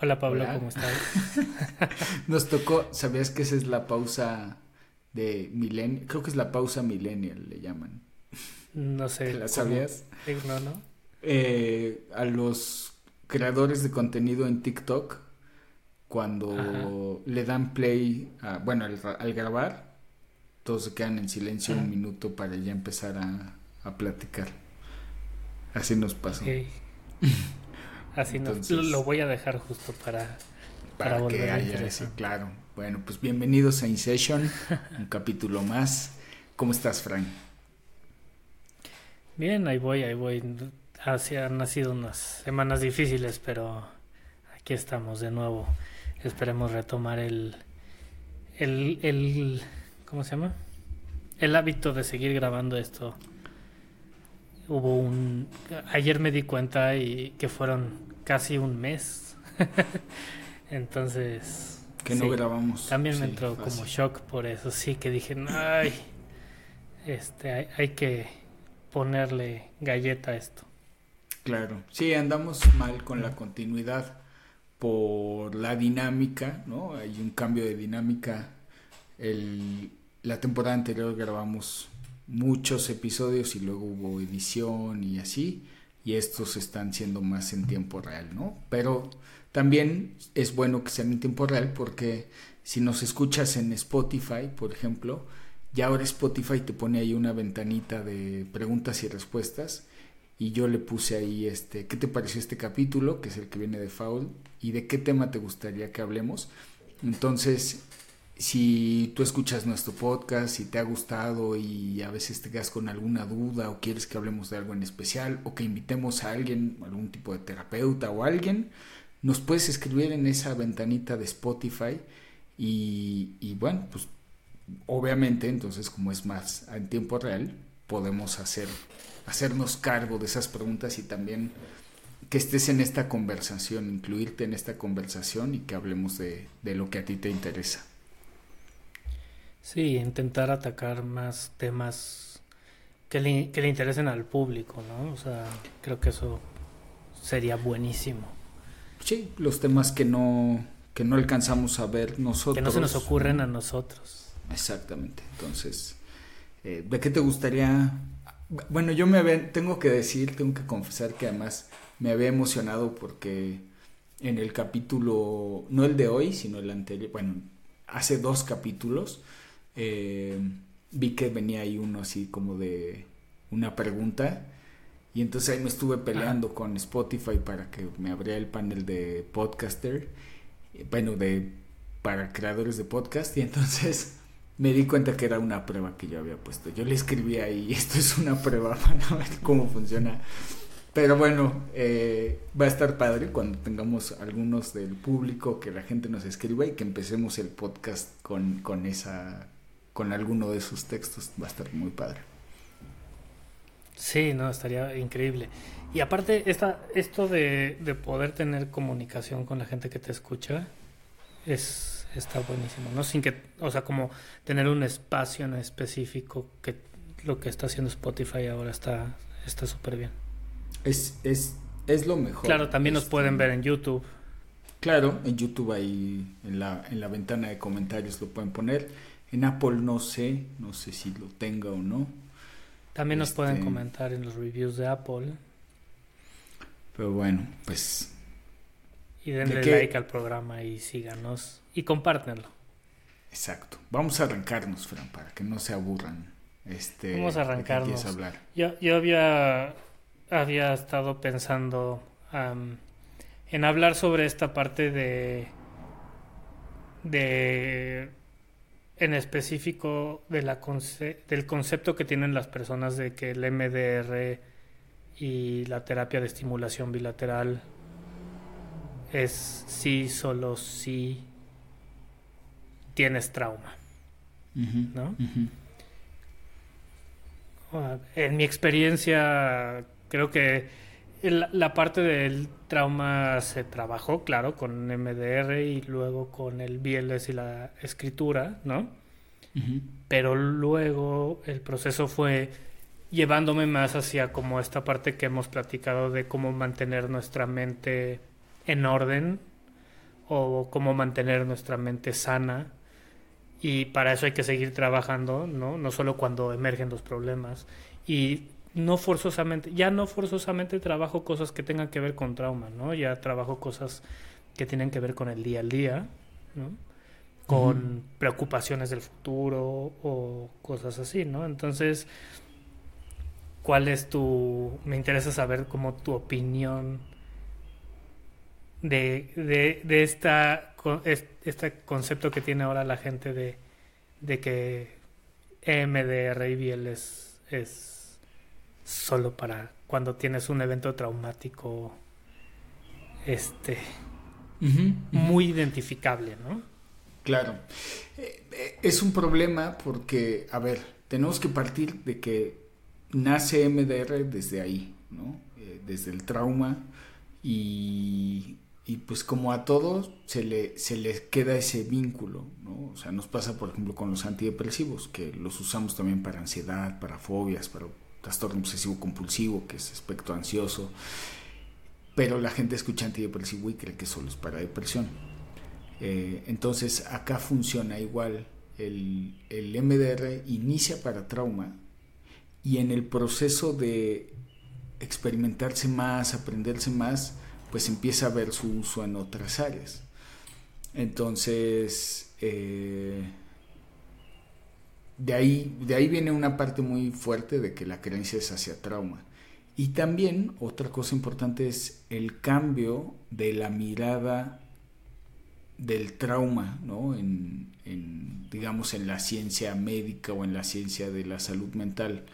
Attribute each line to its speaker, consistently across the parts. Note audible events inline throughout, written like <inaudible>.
Speaker 1: Hola Pablo, ¿cómo estás? <laughs>
Speaker 2: Nos tocó, ¿sabías que esa es la pausa de millennial? Creo que es la pausa millennial, le llaman.
Speaker 1: No sé.
Speaker 2: ¿La sabías?
Speaker 1: No, no.
Speaker 2: Eh, a los creadores de contenido en TikTok, cuando le dan play, a, bueno, al, grabar, todos se quedan en silencio un minuto para ya empezar a, platicar. Así nos pasó. <laughs>
Speaker 1: Así lo voy a dejar justo para,
Speaker 2: para, volver que haya ese, claro. Bueno, pues bienvenidos a InSession, un capítulo más. ¿Cómo estás, Frank?
Speaker 1: Bien, ahí voy, ahí voy. Así han sido unas semanas difíciles, pero aquí estamos de nuevo. Esperemos retomar el, el, el, ¿cómo se llama? El hábito de seguir grabando esto. Hubo un, ayer me di cuenta y que fueron casi un mes. <laughs> Entonces.
Speaker 2: Que no grabamos.
Speaker 1: También me entró como shock por eso. Sí, que dije, ay, este, hay, que ponerle galleta a esto.
Speaker 2: Claro, sí, andamos mal con la continuidad por la dinámica, ¿no? Hay un cambio de dinámica. El, la temporada anterior grabamos muchos episodios y luego hubo edición y así y estos están siendo más en tiempo real, ¿no? Pero también es bueno que sean en tiempo real porque si nos escuchas en Spotify, por ejemplo, ya ahora Spotify te pone ahí una ventanita de preguntas y respuestas y yo le puse ahí este, ¿qué te pareció este capítulo? que es el que viene de Foul y de qué tema te gustaría que hablemos. Entonces, si tú escuchas nuestro podcast y te ha gustado y a veces te quedas con alguna duda o quieres que hablemos de algo en especial o que invitemos a alguien, algún tipo de terapeuta o alguien, nos puedes escribir en esa ventanita de Spotify y, bueno, pues obviamente entonces como es más en tiempo real, podemos hacer, hacernos cargo de esas preguntas y también que estés en esta conversación, incluirte en esta conversación y que hablemos de lo que a ti te interesa.
Speaker 1: Sí, intentar atacar más temas que le, que le interesen al público, ¿no? O sea, creo que eso sería buenísimo.
Speaker 2: Sí, los temas que no, que no alcanzamos a ver nosotros.
Speaker 1: Que no se nos ocurren a nosotros.
Speaker 2: Exactamente. Entonces, eh, ¿de qué te gustaría? Bueno, yo me había, tengo que decir, tengo que confesar que además me había emocionado porque en el capítulo, no el de hoy, sino el anterior, bueno, hace dos capítulos, eh, vi que venía ahí uno así como de una pregunta y entonces ahí me estuve peleando con Spotify para que me abriera el panel de podcaster, bueno, de para creadores de podcast y entonces <laughs> me di cuenta que era una prueba que yo había puesto. Yo le escribí ahí, <laughs> esto es una prueba para ver cómo funciona. Pero bueno, eh, va a estar padre cuando tengamos algunos del público que la gente nos escriba y que empecemos el podcast con, con esa con alguno de sus textos. Va a estar muy padre.
Speaker 1: Sí, no, estaría increíble. Y aparte, esta, esto de, poder tener comunicación con la gente que te escucha es está buenísimo, ¿no? Sin que, o sea, como tener un espacio en específico que lo que está haciendo Spotify ahora está está súper bien.
Speaker 2: Es, es, es lo mejor.
Speaker 1: Claro, también nos pueden ver en YouTube.
Speaker 2: Claro, en YouTube ahí en la, en la ventana de comentarios lo pueden poner. En Apple no sé, no sé si lo tenga o no.
Speaker 1: También nos pueden este, comentar en los reviews de Apple.
Speaker 2: Pero bueno, pues...
Speaker 1: Y denle like al programa y síganos y compártenlo.
Speaker 2: Exacto. Vamos a arrancarnos, Fran, para que no se aburran. Este,
Speaker 1: Vamos a arrancarnos. hablar. Yo, yo había, había estado pensando en hablar sobre esta parte de de en específico de la del concepto que tienen las personas de que el MDR y la terapia de estimulación bilateral es sí, solo si tienes trauma. ¿No? Ah, en mi experiencia, creo que la parte del trauma se trabajó, claro, con MDR y luego con el BLS y la escritura, ¿no? Pero luego el proceso fue llevándome más hacia como esta parte que hemos platicado de cómo mantener nuestra mente en orden o cómo mantener nuestra mente sana y para eso hay que seguir trabajando, ¿no? No solo cuando emergen los problemas y no forzosamente, ya no forzosamente trabajo cosas que tengan que ver con trauma, ¿no? Ya trabajo cosas que tienen que ver con el día al día, ¿no? Con preocupaciones del futuro o cosas así, ¿no? Entonces, ¿cuál es tu... Me interesa saber como tu opinión de, de, de esta, este concepto que tiene ahora la gente de, de que MDR y Biel es, es solo para cuando tienes un evento traumático este muy identificable, ¿no?
Speaker 2: Claro. Eh, eh, es un problema porque, a ver, tenemos que partir de que nace MDR desde ahí, ¿no? Eh, desde el trauma y y pues como a todos se le, se les queda ese vínculo, ¿no? O sea, nos pasa por ejemplo con los antidepresivos, que los usamos también para ansiedad, para fobias, para trastorno obsesivo compulsivo, que es aspecto ansioso, pero la gente escucha antidepresivo y cree que solo es para depresión. Eh, entonces acá funciona igual, el, el MDR inicia para trauma y en el proceso de experimentarse más, aprenderse más, pues empieza a ver su uso en otras áreas. Entonces, eh, de, ahí, de ahí viene una parte muy fuerte de que la creencia es hacia trauma. Y también otra cosa importante es el cambio de la mirada del trauma, ¿no? En, en, digamos, en la ciencia médica o en la ciencia de la salud mental.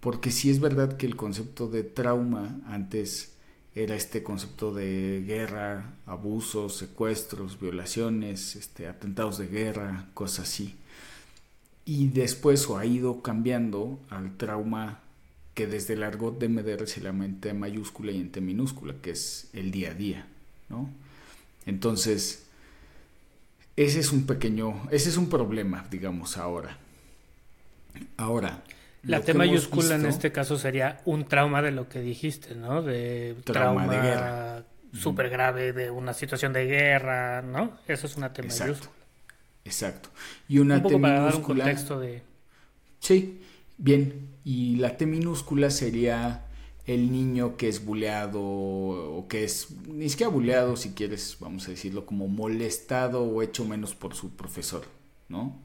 Speaker 2: Porque sí es verdad que el concepto de trauma antes era este concepto de guerra, abusos, secuestros, violaciones, este, atentados de guerra, cosas así. Y después o ha ido cambiando al trauma que desde el argot de Meder se llama en T mayúscula y en T minúscula, que es el día a día, ¿no? Entonces, ese es un pequeño, ese es un problema, digamos, ahora. Ahora,
Speaker 1: la T mayúscula en este caso sería un trauma de lo que dijiste, ¿no? De trauma, de guerra. Súper grave, de una situación de guerra, ¿no? Eso es una T mayúscula.
Speaker 2: Exacto. Y una
Speaker 1: un poco para dar un contexto de.
Speaker 2: Sí, bien. Y la T minúscula sería el niño que es buleado o que es, ni siquiera buleado si quieres, vamos a decirlo, como molestado o hecho menos por su profesor, ¿no?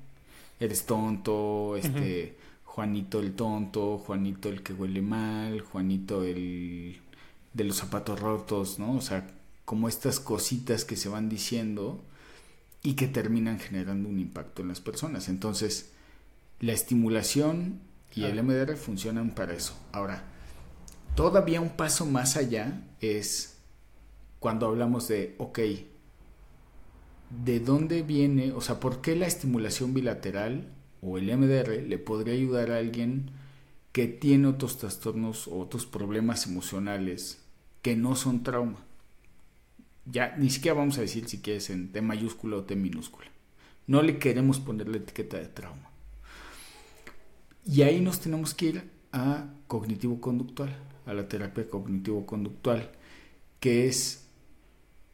Speaker 2: Eres tonto, este, Juanito el tonto, Juanito el que huele mal, Juanito el de los zapatos rotos, ¿no? O sea, como estas cositas que se van diciendo y que terminan generando un impacto en las personas. Entonces, la estimulación y el MDR funcionan para eso. Ahora, todavía un paso más allá es cuando hablamos de, ok, ¿de dónde viene? O sea, ¿por qué la estimulación bilateral o el MDR le podría ayudar a alguien que tiene otros trastornos o otros problemas emocionales que no son trauma. Ya ni siquiera vamos a decir si quieres en T mayúscula o T minúscula. No le queremos poner la etiqueta de trauma. Y ahí nos tenemos que ir a cognitivo-conductual, a la terapia cognitivo-conductual, que es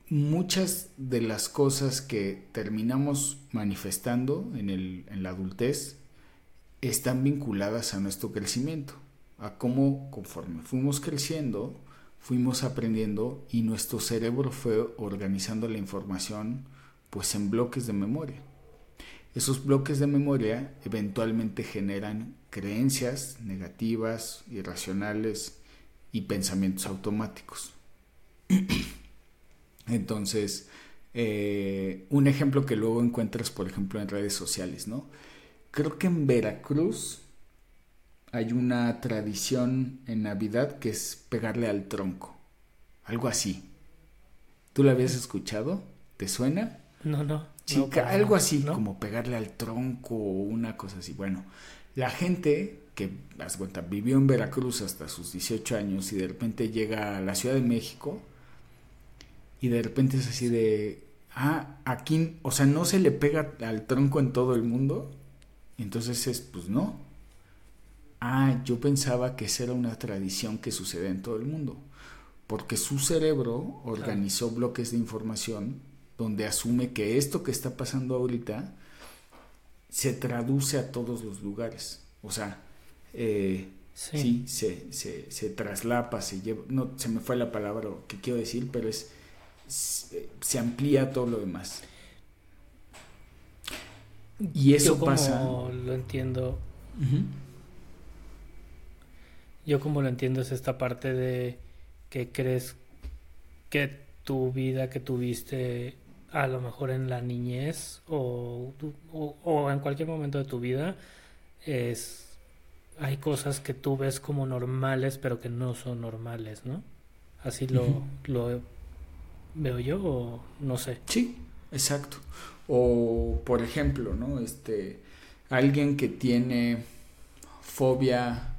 Speaker 2: muchas de las cosas que terminamos manifestando en, el, en la adultez están vinculadas a nuestro crecimiento, a cómo conforme fuimos creciendo, fuimos aprendiendo y nuestro cerebro fue organizando la información pues en bloques de memoria. Esos bloques de memoria eventualmente generan creencias negativas, irracionales y pensamientos automáticos. <clears throat> Entonces, eh, un ejemplo que luego encuentras, por ejemplo, en redes sociales, ¿no? Creo que en Veracruz hay una tradición en Navidad que es pegarle al tronco. Algo así. ¿Tú la habías escuchado? ¿Te suena?
Speaker 1: No, no.
Speaker 2: Chica, algo así, como pegarle al tronco o una cosa así. Bueno, la gente que, haz cuenta, vivió en Veracruz hasta sus 18 años y de repente llega a la Ciudad de México, y de repente es así de, ah, aquí, o sea, no se le pega al tronco en todo el mundo. Entonces es, pues no. Ah, yo pensaba que esa era una tradición que sucede en todo el mundo. Porque su cerebro organizó bloques de información donde asume que esto que está pasando ahorita se traduce a todos los lugares. O sea, eh, sí, se, se, se, traslapa, se lleva, no se me fue la palabra que quiero decir, pero es se, amplía todo lo demás.
Speaker 1: Y eso Yo como Lo entiendo. Yo como lo entiendo es esta parte de que crees que tu vida que tuviste a lo mejor en la niñez o, o, en cualquier momento de tu vida es hay cosas que tú ves como normales pero que no son normales, ¿no? Así lo, lo veo yo o no sé.
Speaker 2: Sí, exacto. O por ejemplo, ¿no? Este alguien que tiene fobia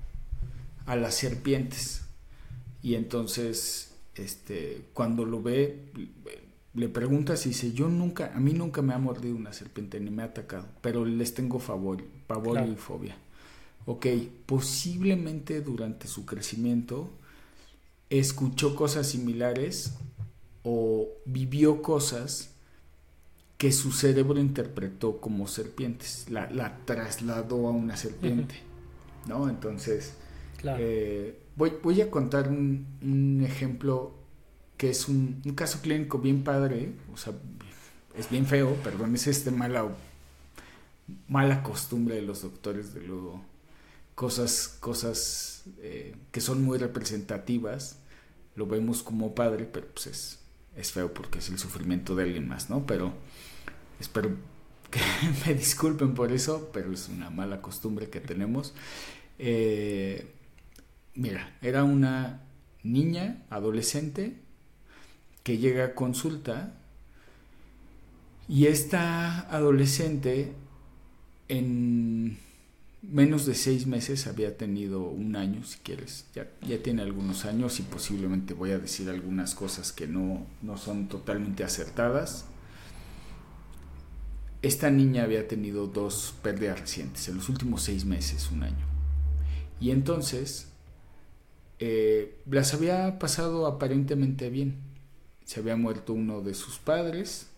Speaker 2: a las serpientes. Y entonces este cuando lo ve le preguntas y dice yo nunca a mí nunca me ha mordido una serpiente ni me ha atacado pero les tengo favor pavor y fobia ok posiblemente durante su crecimiento escuchó cosas similares o vivió cosas que su cerebro interpretó como serpientes, la, la trasladó a una serpiente, ¿no? Entonces, eh, voy, a contar un, ejemplo que es un, caso clínico bien padre, o sea, es bien feo, perdón, es este mala, mala costumbre de los doctores de luego, cosas, cosas eh, que son muy representativas, lo vemos como padre, pero pues es, es feo porque es el sufrimiento de alguien más, ¿no? Pero espero que <laughs> me disculpen por eso, pero es una mala costumbre que tenemos. Eh, mira, era una niña, adolescente, que llega a consulta y esta adolescente en menos de seis meses había tenido un año, si quieres, ya, tiene algunos años y posiblemente voy a decir algunas cosas que no, no son totalmente acertadas. Esta niña había tenido dos pérdidas recientes, en los últimos seis meses, un año. Y entonces eh, las había pasado aparentemente bien. Se había muerto uno de sus padres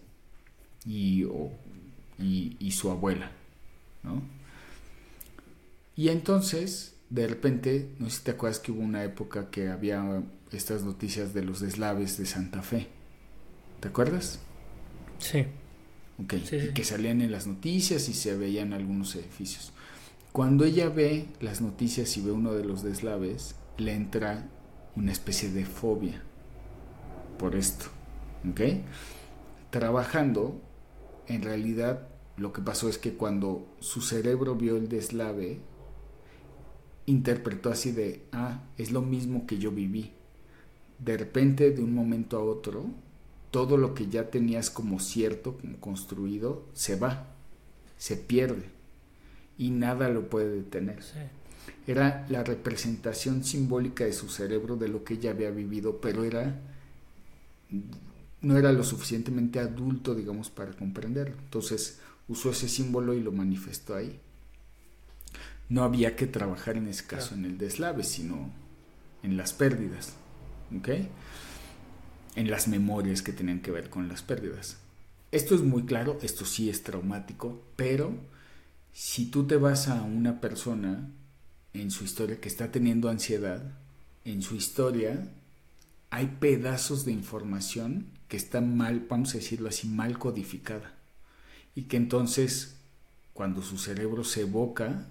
Speaker 2: y, y, y su abuela, ¿no? Y entonces, de repente, no sé si te acuerdas que hubo una época que había estas noticias de los deslaves de Santa Fe. ¿Te acuerdas?
Speaker 1: Sí.
Speaker 2: Ok, que salían en las noticias y se veían algunos edificios. Cuando ella ve las noticias y ve uno de los deslaves, le entra una especie de fobia por esto. ¿Ok? Trabajando, en realidad lo que pasó es que cuando su cerebro vio el deslave, interpretó así de, ah, es lo mismo que yo viví. De repente, de un momento a otro, todo lo que ya tenías como cierto, como construido, se va, se pierde y nada lo puede detener. Era la representación simbólica de su cerebro de lo que ella había vivido, pero era no era lo suficientemente adulto, digamos, para comprenderlo. Entonces usó ese símbolo y lo manifestó ahí no había que trabajar en ese caso en el deslave, sino en las pérdidas, ¿ok? En las memorias que tenían que ver con las pérdidas. Esto es muy claro, esto sí es traumático, pero si tú te vas a una persona en su historia que está teniendo ansiedad, en su historia hay pedazos de información que están mal, vamos a decirlo así, mal codificada. Y que entonces, cuando su cerebro se evoca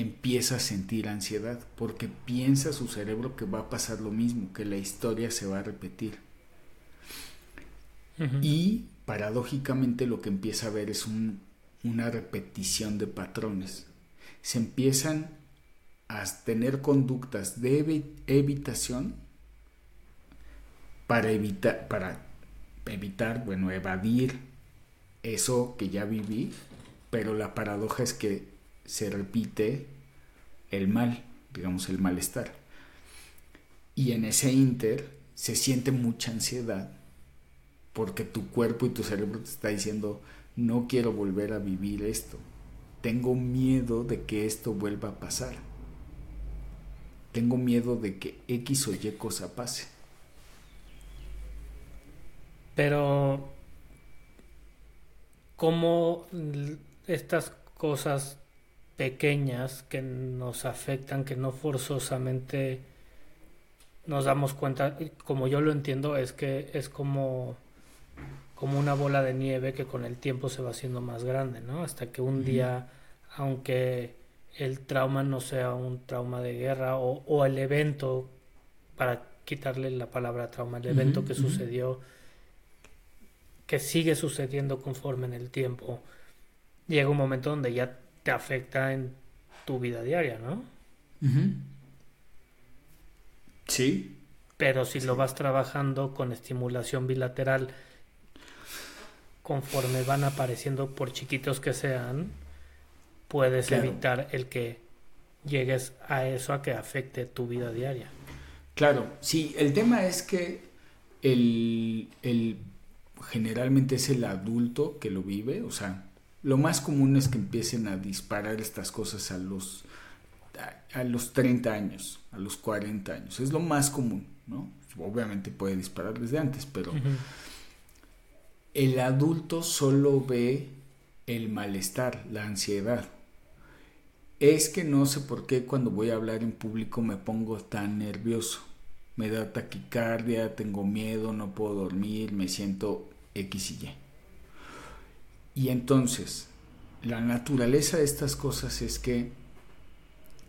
Speaker 2: empieza a sentir ansiedad porque piensa su cerebro que va a pasar lo mismo, que la historia se va a repetir. Y paradójicamente lo que empieza a ver es una repetición de patrones. Se empiezan a tener conductas de evitación para evitar, para evitar, bueno, evadir eso que ya viví, pero la paradoja es que se repite el mal, digamos el malestar. Y en ese inter se siente mucha ansiedad porque tu cuerpo y tu cerebro te está diciendo, no quiero volver a vivir esto. Tengo miedo de que esto vuelva a pasar. Tengo miedo de que X o Y cosa pase.
Speaker 1: Pero cómo estas cosas pequeñas que nos afectan, que no forzosamente nos damos cuenta, como yo lo entiendo, es que es como, como una bola de nieve que con el tiempo se va haciendo más grande, ¿no? Hasta que un día, aunque el trauma no sea un trauma de guerra o, el evento, para quitarle la palabra trauma, el evento que sucedió, que sigue sucediendo conforme en el tiempo, llega un momento donde ya te afecta en tu vida diaria, ¿no?
Speaker 2: Sí.
Speaker 1: Pero si lo vas trabajando con estimulación bilateral, conforme van apareciendo, por chiquitos que sean, puedes evitar el que llegues a eso, a que afecte tu vida diaria.
Speaker 2: Claro, sí, el tema es que el, el generalmente es el adulto que lo vive, o sea, lo más común es que empiecen a disparar estas cosas a los a, los 30 años, a los 40 años. Es lo más común, ¿no? Obviamente puede disparar desde antes, pero el adulto solo ve el malestar, la ansiedad. Es que no sé por qué cuando voy a hablar en público me pongo tan nervioso. Me da taquicardia, tengo miedo, no puedo dormir, me siento X y Y. Y entonces, la naturaleza de estas cosas es que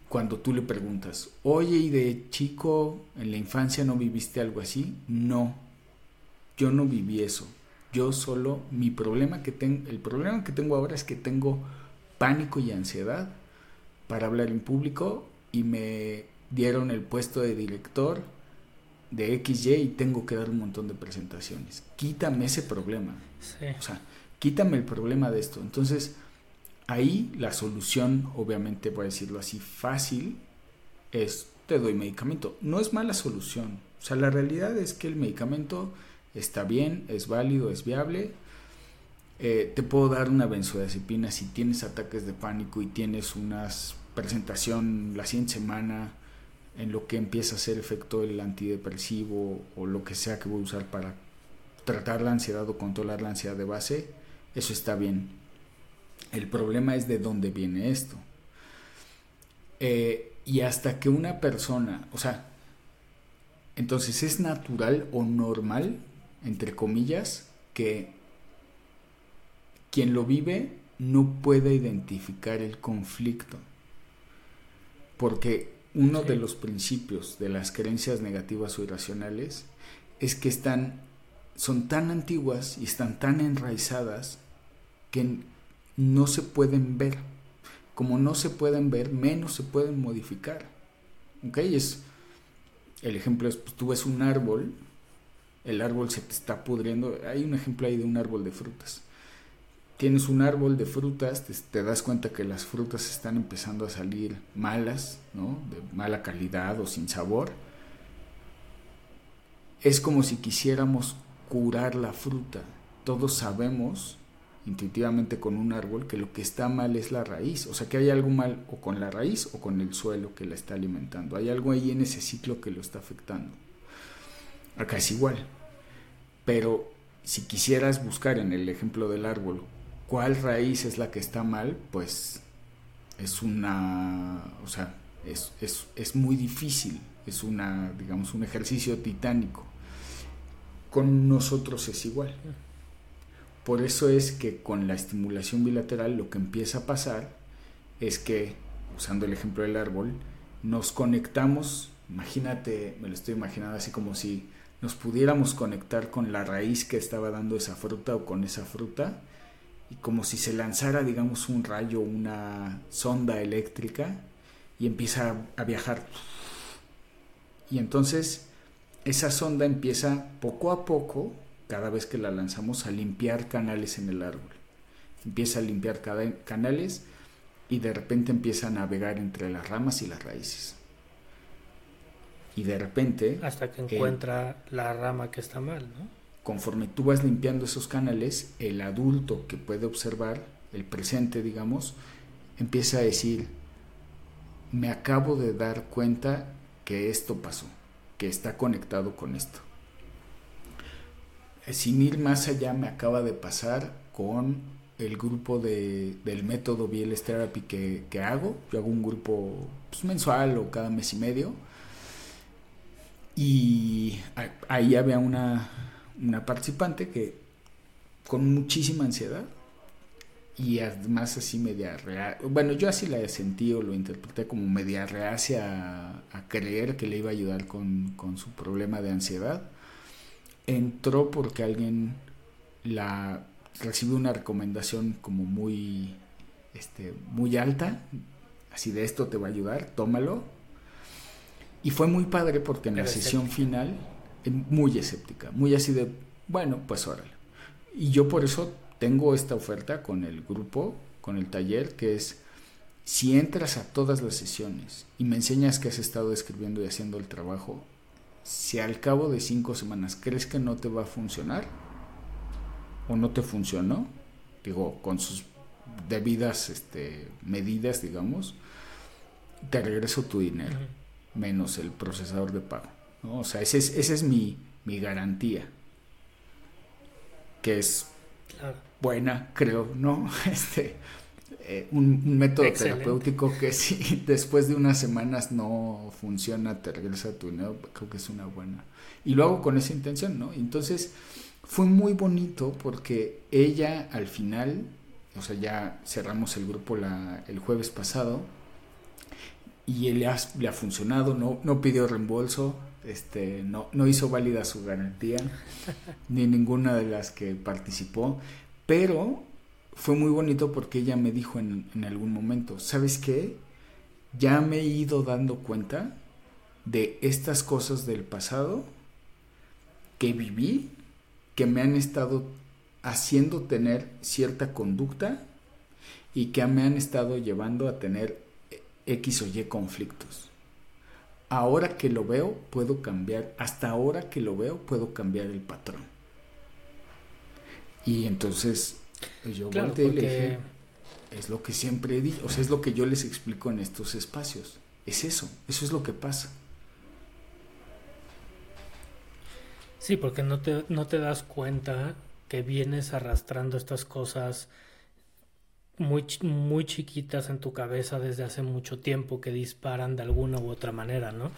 Speaker 2: cuando tú le preguntas, oye, ¿y de chico en la infancia no viviste algo así? No, yo no viví eso. Yo solo, mi problema que tengo, el problema que tengo ahora es que tengo pánico y ansiedad para hablar en público y me dieron el puesto de director de XY y tengo que dar un montón de presentaciones. Quítame ese problema. O sea, quítame el problema de esto. Entonces, ahí la solución, obviamente voy a decirlo así, fácil, es te doy medicamento. No es mala solución. O sea, la realidad es que el medicamento está bien, es válido, es viable. Eh, te puedo dar una benzodiazepina si tienes ataques de pánico y tienes una presentación la siguiente semana en lo que empieza a hacer efecto el antidepresivo o lo que sea que voy a usar para tratar la ansiedad o controlar la ansiedad de base eso está bien. El problema es de dónde viene esto. Eh, y hasta que una persona, o sea, entonces es natural o normal, entre comillas, que quien lo vive no puede identificar el conflicto. Porque uno de los principios de las creencias negativas o irracionales es que están son tan antiguas y están tan enraizadas que no se pueden ver. Como no se pueden ver, menos se pueden modificar. ¿Ok? Es, el ejemplo es, pues, tú ves un árbol, el árbol se te está pudriendo. Hay un ejemplo ahí de un árbol de frutas. Tienes un árbol de frutas, te, das cuenta que las frutas están empezando a salir malas, ¿no? De mala calidad o sin sabor. Es como si quisiéramos curar la fruta. Todos sabemos intuitivamente con un árbol que lo que está mal es la raíz, o sea que hay algo mal o con la raíz o con el suelo que la está alimentando, hay algo ahí en ese ciclo que lo está afectando. Acá es igual, pero si quisieras buscar en el ejemplo del árbol cuál raíz es la que está mal, pues es una, o sea, es, es, es muy difícil, es una, digamos, un ejercicio titánico con nosotros es igual. Por eso es que con la estimulación bilateral lo que empieza a pasar es que, usando el ejemplo del árbol, nos conectamos, imagínate, me lo estoy imaginando así como si nos pudiéramos conectar con la raíz que estaba dando esa fruta o con esa fruta y como si se lanzara, digamos, un rayo, una sonda eléctrica y empieza a viajar. Y entonces esa sonda empieza poco a poco, cada vez que la lanzamos, a limpiar canales en el árbol. Empieza a limpiar canales y de repente empieza a navegar entre las ramas y las raíces. Y de repente...
Speaker 1: Hasta que encuentra la rama que está mal, ¿no?
Speaker 2: Conforme tú vas limpiando esos canales, el adulto que puede observar, el presente, digamos, empieza a decir, me acabo de dar cuenta que esto pasó que está conectado con esto. Sin ir más allá, me acaba de pasar con el grupo de, del método BLS Therapy que, que hago. Yo hago un grupo pues, mensual o cada mes y medio. Y ahí había una, una participante que con muchísima ansiedad y además así media real. Bueno, yo así la sentí o lo interpreté como media reacia a, a creer que le iba a ayudar con, con, su problema de ansiedad. Entró porque alguien la recibió una recomendación como muy, este, muy alta, así de esto te va a ayudar, tómalo. Y fue muy padre porque en la sesión final, muy escéptica, muy así de, bueno, pues órale. Y yo por eso tengo esta oferta con el grupo, con el taller, que es, si entras a todas las sesiones y me enseñas que has estado escribiendo y haciendo el trabajo, si al cabo de cinco semanas crees que no te va a funcionar o no te funcionó, digo, con sus debidas este, medidas, digamos, te regreso tu dinero, menos el procesador de pago. ¿No? O sea, esa es, ese es mi, mi garantía, que es buena, creo, ¿no? <laughs> Este, eh, un, método terapéutico que <laughs> si después de unas semanas no funciona, te regresa tu dinero, creo que es una buena. Y lo hago con esa intención, ¿no? Entonces, fue muy bonito porque ella al final, o sea, ya cerramos el grupo la, el jueves pasado y él le ha, le ha funcionado, no, no pidió reembolso, este, no, no hizo válida su garantía, <laughs> ni ninguna de las que participó, pero fue muy bonito porque ella me dijo en, en algún momento, ¿sabes qué? Ya me he ido dando cuenta de estas cosas del pasado que viví, que me han estado haciendo tener cierta conducta y que me han estado llevando a tener X o Y conflictos ahora que lo veo, puedo cambiar, hasta ahora que lo veo, puedo cambiar el patrón. Y entonces pues, yo volteé y le dije, es lo que siempre he dicho, o sea, es lo que yo les explico en estos espacios. Es eso, eso es lo que pasa.
Speaker 1: Sí, porque no te, no te das cuenta que vienes arrastrando estas cosas muy, muy chiquitas en tu cabeza desde hace mucho tiempo que disparan de alguna u otra manera, ¿no?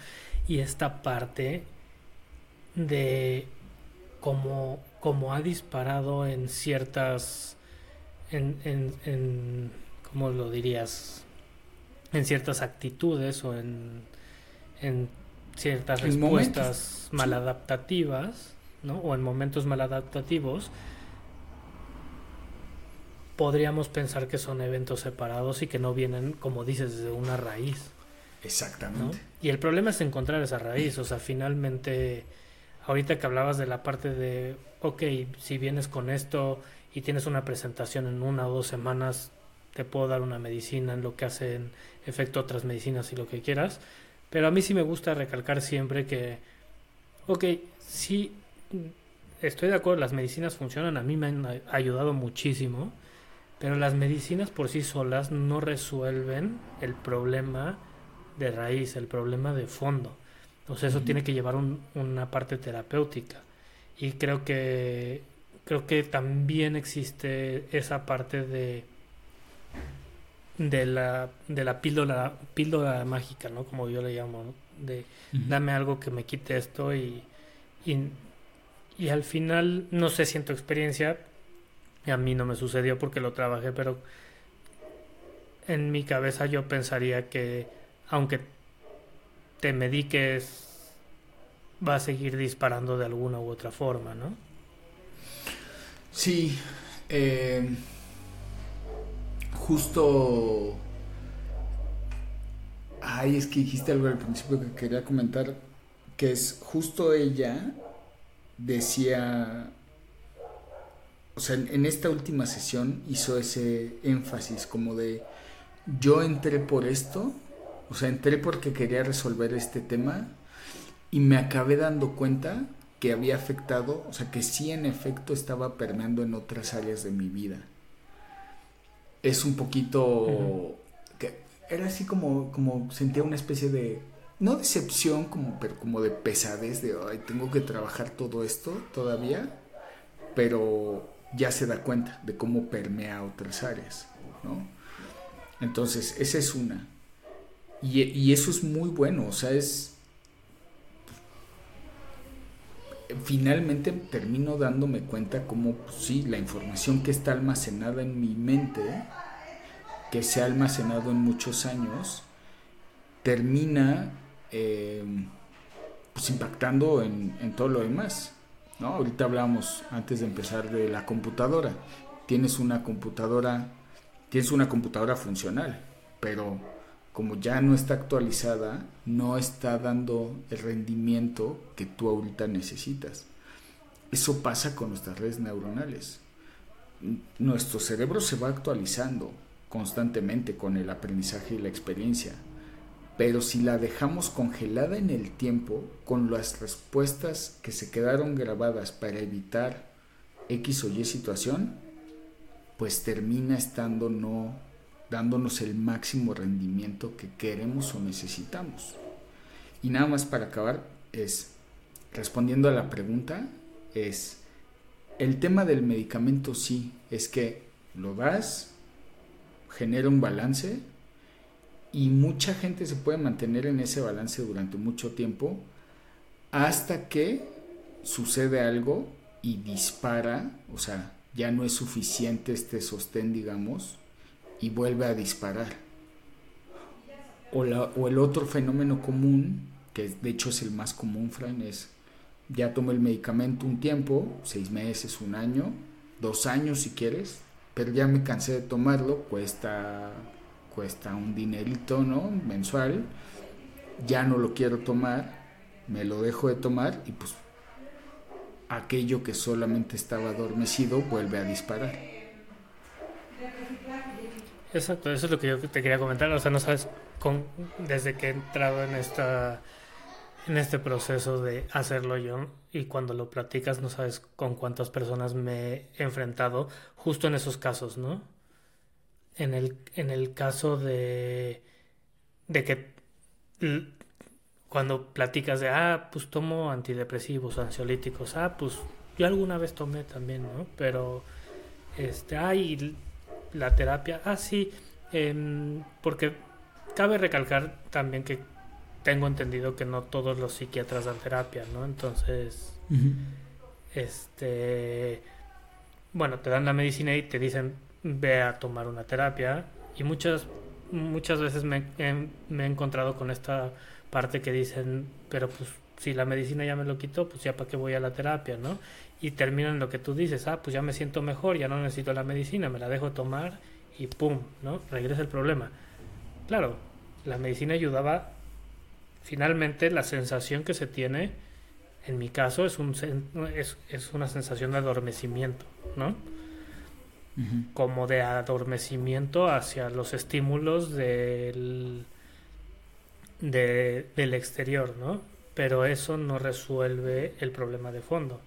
Speaker 1: Y esta parte de cómo, como ha disparado en ciertas, en, en, en, ¿cómo lo dirías? En ciertas actitudes o en, en ciertas respuestas maladaptativas, ¿no? O en momentos maladaptativos podríamos pensar que son eventos separados y que no vienen, como dices, de una raíz.
Speaker 2: Exactamente.
Speaker 1: Y el problema es encontrar esa raíz, o sea, finalmente, ahorita que hablabas de la parte de, ok, si vienes con esto y tienes una presentación en una o dos semanas, te puedo dar una medicina en lo que hacen efecto otras medicinas y lo que quieras, pero a mí sí me gusta recalcar siempre que, ok, sí, estoy de acuerdo, las medicinas funcionan, a mí me han ayudado muchísimo, pero las medicinas por sí solas no resuelven el problema de raíz, el problema de fondo. Entonces eso tiene que llevar una parte terapéutica. Y creo que creo que también existe esa parte de de la, de la píldora, píldora mágica, ¿no? Como yo le llamo, de dame algo que me quite esto y, y, y, al final, no sé si en tu experiencia, a mí no me sucedió porque lo trabajé, pero en mi cabeza yo pensaría que aunque te mediques, va a seguir disparando de alguna u otra forma, ¿no?
Speaker 2: Sí, eh, justo... Ay, es que dijiste algo al principio que quería comentar, que es justo ella decía o sea, en, esta última sesión hizo ese énfasis como de, yo entré por esto, o sea, entré porque quería resolver este tema y me acabé dando cuenta que había afectado, o sea, que sí en efecto estaba permeando en otras áreas de mi vida. Es un poquito... que era así como, como sentía una especie de no decepción, como, pero como de pesadez de, ay, tengo que trabajar todo esto todavía, pero ya se da cuenta de cómo permea otras áreas, ¿no? Entonces, esa es una. Y, eso es muy bueno, o sea, es... Finalmente termino dándome cuenta cómo, pues, sí, la información que está almacenada en mi mente, que se ha almacenado en muchos años, termina eh, pues impactando en, en, todo lo demás. ¿No? Ahorita hablamos antes de empezar de la computadora. Tienes una computadora, tienes una computadora funcional, pero como ya no está actualizada, no está dando el rendimiento que tú ahorita necesitas. Eso pasa con nuestras redes neuronales. Nuestro cerebro se va actualizando constantemente con el aprendizaje y la experiencia pero si la dejamos congelada en el tiempo con las respuestas que se quedaron grabadas para evitar X o Y situación, pues termina estando no dándonos el máximo rendimiento que queremos o necesitamos. Y nada más para acabar es respondiendo a la pregunta es el tema del medicamento sí, es que lo das, genera un balance, y mucha gente se puede mantener en ese balance durante mucho tiempo hasta que sucede algo y dispara, o sea, ya no es suficiente este sostén, digamos, y vuelve a disparar. O, el otro fenómeno común, que de hecho es el más común, Fran, es ya tomo el medicamento un tiempo, seis meses, un año, dos años si quieres, pero ya me cansé de tomarlo, cuesta cuesta un dinerito, ¿no? Mensual, ya no lo quiero tomar, me lo dejo de tomar y pues aquello que solamente estaba adormecido vuelve a disparar.
Speaker 1: Exacto, eso es lo que yo te quería comentar, o sea, no sabes con, desde que he entrado en esta en este proceso de hacerlo yo y cuando lo practicas no sabes con cuántas personas me he enfrentado justo en esos casos, ¿no? En el, en el caso de, de que cuando platicas de, ah, pues tomo antidepresivos, ansiolíticos, ah, pues yo alguna vez tomé también, ¿no? Pero, este, ay, la terapia, ah, sí, em, porque cabe recalcar también que tengo entendido que no todos los psiquiatras dan terapia, ¿no? Entonces, este, bueno, te dan la medicina y te dicen, ve a tomar una terapia y muchas muchas veces me, he encontrado con esta parte que dicen pero pues si la medicina ya me lo quitó pues ya para qué voy a la terapia no y terminan lo que tú dices ah pues ya me siento mejor ya no necesito la medicina me la dejo tomar y pum no regresa el problema. Claro la medicina ayudaba finalmente la sensación que se tiene en mi caso es un es, es una sensación de adormecimiento no como de adormecimiento hacia los estímulos del, del exterior, ¿no? Pero eso no resuelve el problema de fondo.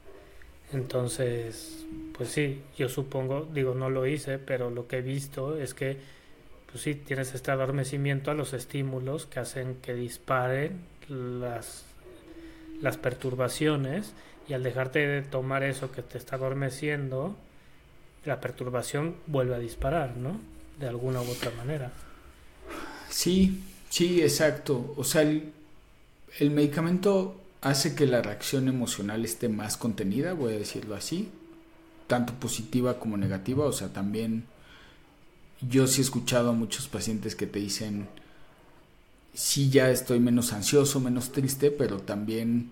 Speaker 1: Entonces, pues sí, yo supongo, digo, no lo hice, pero lo que he visto es que, pues sí, tienes este adormecimiento a los estímulos que hacen que disparen las, las perturbaciones y al dejarte de tomar eso que te está adormeciendo, la perturbación vuelve a disparar, ¿no? De alguna u otra manera.
Speaker 2: Sí, sí, exacto. O sea, el, medicamento hace que la reacción emocional esté más contenida, voy a decirlo así, tanto positiva como negativa. O sea, también yo sí he escuchado a muchos pacientes que te dicen, sí ya estoy menos ansioso, menos triste, pero también,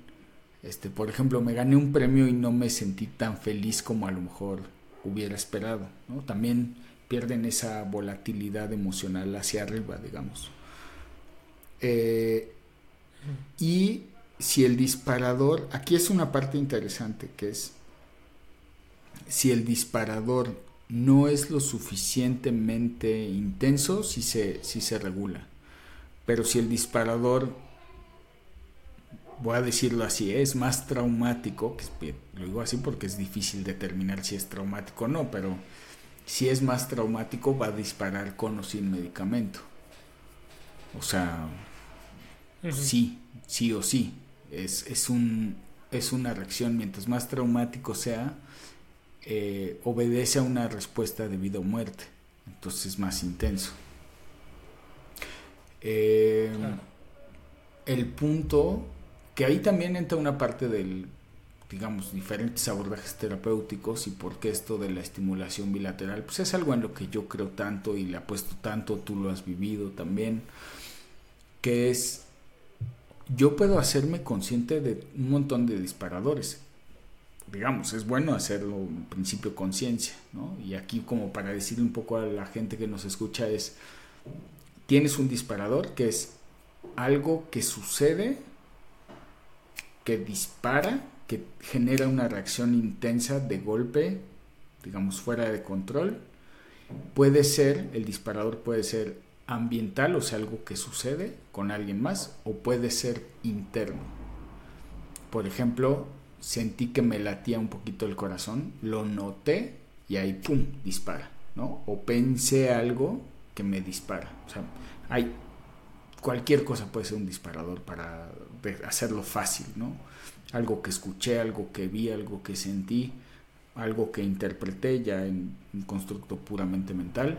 Speaker 2: este, por ejemplo, me gané un premio y no me sentí tan feliz como a lo mejor hubiera esperado. También pierden esa volatilidad emocional hacia arriba, digamos. Eh, y si el disparador, aquí es una parte interesante que es, si el disparador no es lo suficientemente intenso, si se, si se regula. Pero si el disparador voy a decirlo así, es más traumático, que lo digo así porque es difícil determinar si es traumático o no, pero si es más traumático va a disparar con o sin medicamento. O sea, sí, sí o sí. Es, es, un, es una reacción, mientras más traumático sea, eh, obedece a una respuesta de vida o muerte. Entonces es más intenso. Eh, el punto, que ahí también entra una parte del, digamos, diferentes abordajes terapéuticos y por qué esto de la estimulación bilateral, pues es algo en lo que yo creo tanto y le apuesto tanto, tú lo has vivido también, que es, yo puedo hacerme consciente de un montón de disparadores. Digamos, es bueno hacerlo en principio conciencia, ¿no? Y aquí como para decirle un poco a la gente que nos escucha es, tienes un disparador que es algo que sucede, que dispara, que genera una reacción intensa de golpe, digamos fuera de control. Puede ser, el disparador puede ser ambiental, o sea, algo que sucede con alguien más, o puede ser interno. Por ejemplo, sentí que me latía un poquito el corazón, lo noté y ahí, ¡pum!, dispara, ¿no? O pensé algo que me dispara. O sea, hay cualquier cosa puede ser un disparador para hacerlo fácil, ¿no? Algo que escuché, algo que vi, algo que sentí, algo que interpreté ya en un constructo puramente mental.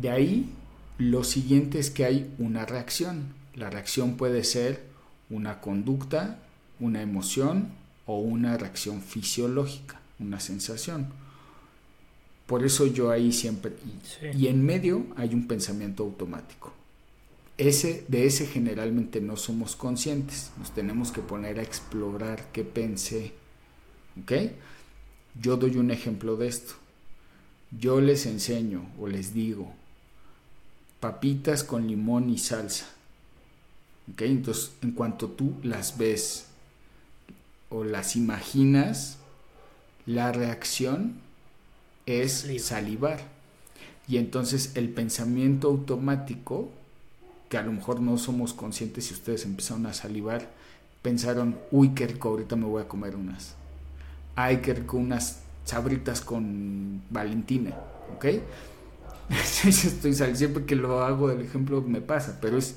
Speaker 2: De ahí, lo siguiente es que hay una reacción. La reacción puede ser una conducta, una emoción o una reacción fisiológica, una sensación. Por eso yo ahí siempre... Y en medio hay un pensamiento automático ese, de ese generalmente no somos conscientes. Nos tenemos que poner a explorar qué pensé. ¿Ok? Yo doy un ejemplo de esto. Yo les enseño o les digo papitas con limón y salsa. ¿Ok? Entonces, en cuanto tú las ves o las imaginas, la reacción es salivar. Y entonces el pensamiento automático que a lo mejor no somos conscientes si ustedes empezaron a salivar, pensaron, uy, qué rico, ahorita me voy a comer unas. Ay, qué rico, unas sabritas con Valentina, ¿ok? <laughs> Estoy saliendo, siempre que lo hago el ejemplo me pasa, pero es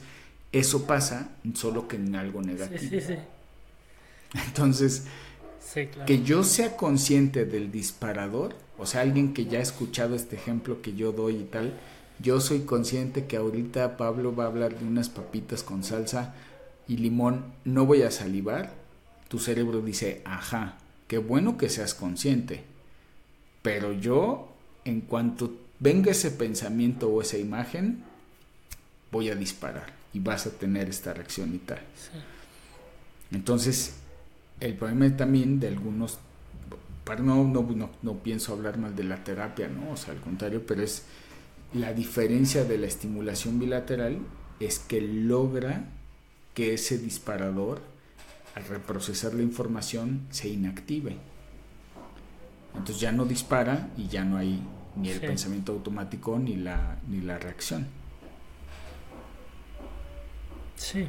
Speaker 2: eso pasa solo que en algo negativo. Sí, <laughs> sí, sí. Entonces, que yo sea consciente del disparador, o sea, alguien que ya ha escuchado este ejemplo que yo doy y tal, yo soy consciente que ahorita Pablo va a hablar de unas papitas con salsa y limón, no voy a salivar. Tu cerebro dice, ajá, qué bueno que seas consciente. Pero yo, en cuanto venga ese pensamiento o esa imagen, voy a disparar y vas a tener esta reacción y tal. Entonces, el problema también de algunos, para no, no, no, no pienso hablar mal de la terapia, ¿no? O sea, al contrario, pero es la diferencia de la estimulación bilateral es que logra que ese disparador, al reprocesar la información, se inactive. Entonces ya no dispara y ya no hay ni el pensamiento automático ni la, ni la reacción.
Speaker 1: Sí.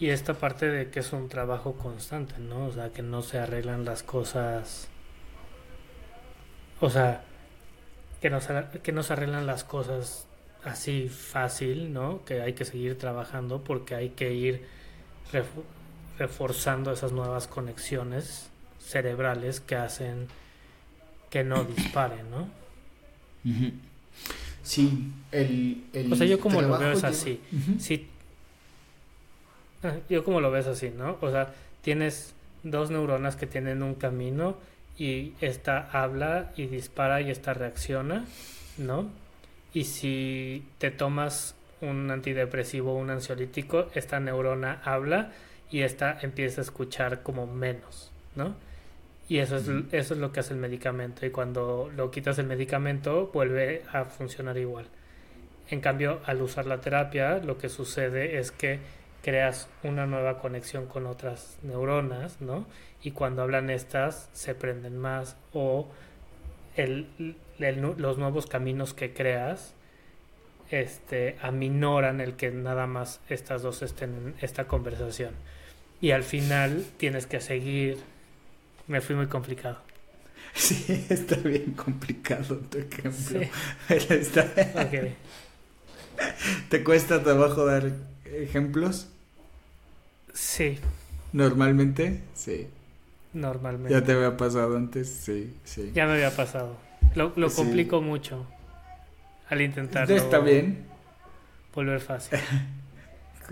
Speaker 1: Y esta parte de que es un trabajo constante, ¿no? O sea, que no se arreglan las cosas. O sea, que nos, que nos arreglan las cosas así fácil, ¿no? Que hay que seguir trabajando porque hay que ir reforzando esas nuevas conexiones cerebrales que hacen que no <coughs> disparen, ¿no?
Speaker 2: Sí, el,
Speaker 1: O sea, yo como lo veo es así. Ah, yo como lo ves así, ¿no? O sea, tienes dos neuronas que tienen un camino y esta habla y dispara y esta reacciona, ¿no? Y si te tomas un antidepresivo o un ansiolítico, esta neurona habla y esta empieza a escuchar como menos, ¿no? Y eso es, eso es lo que hace el medicamento. Y cuando lo quitas el medicamento, vuelve a funcionar igual. En cambio, al usar la terapia, lo que sucede es que creas una nueva conexión con otras neuronas, ¿no? Y cuando hablan estas se prenden más o el, los nuevos caminos que creas este, aminoran el que nada más estas dos estén en esta conversación. Y al final tienes que seguir. Me fui muy complicado. <laughs>
Speaker 2: Sí, está bien complicado tu ejemplo. <laughs> ¿Te cuesta trabajo dar ejemplos?
Speaker 1: Sí.
Speaker 2: Normalmente, sí.
Speaker 1: normalmente.
Speaker 2: Ya te había pasado antes, sí, sí.
Speaker 1: Ya me había pasado. Lo, lo complico mucho al intentarlo.
Speaker 2: Está bien.
Speaker 1: Volver fácil. <laughs>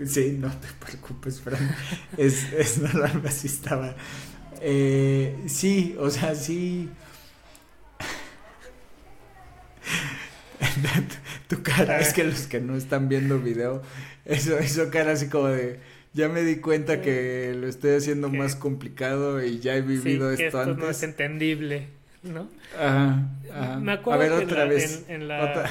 Speaker 2: Sí, no te preocupes, Fran. <laughs> es, es normal, así estaba. Eh, sí, o sea, sí. <laughs> tu cara, es que los que no están viendo video, eso, eso cara así como de, ya me di cuenta que lo estoy haciendo más complicado y ya he vivido
Speaker 1: esto,
Speaker 2: esto antes.
Speaker 1: no es entendible, ¿no?
Speaker 2: Ajá,
Speaker 1: Me acuerdo A ver, otra vez. En, la,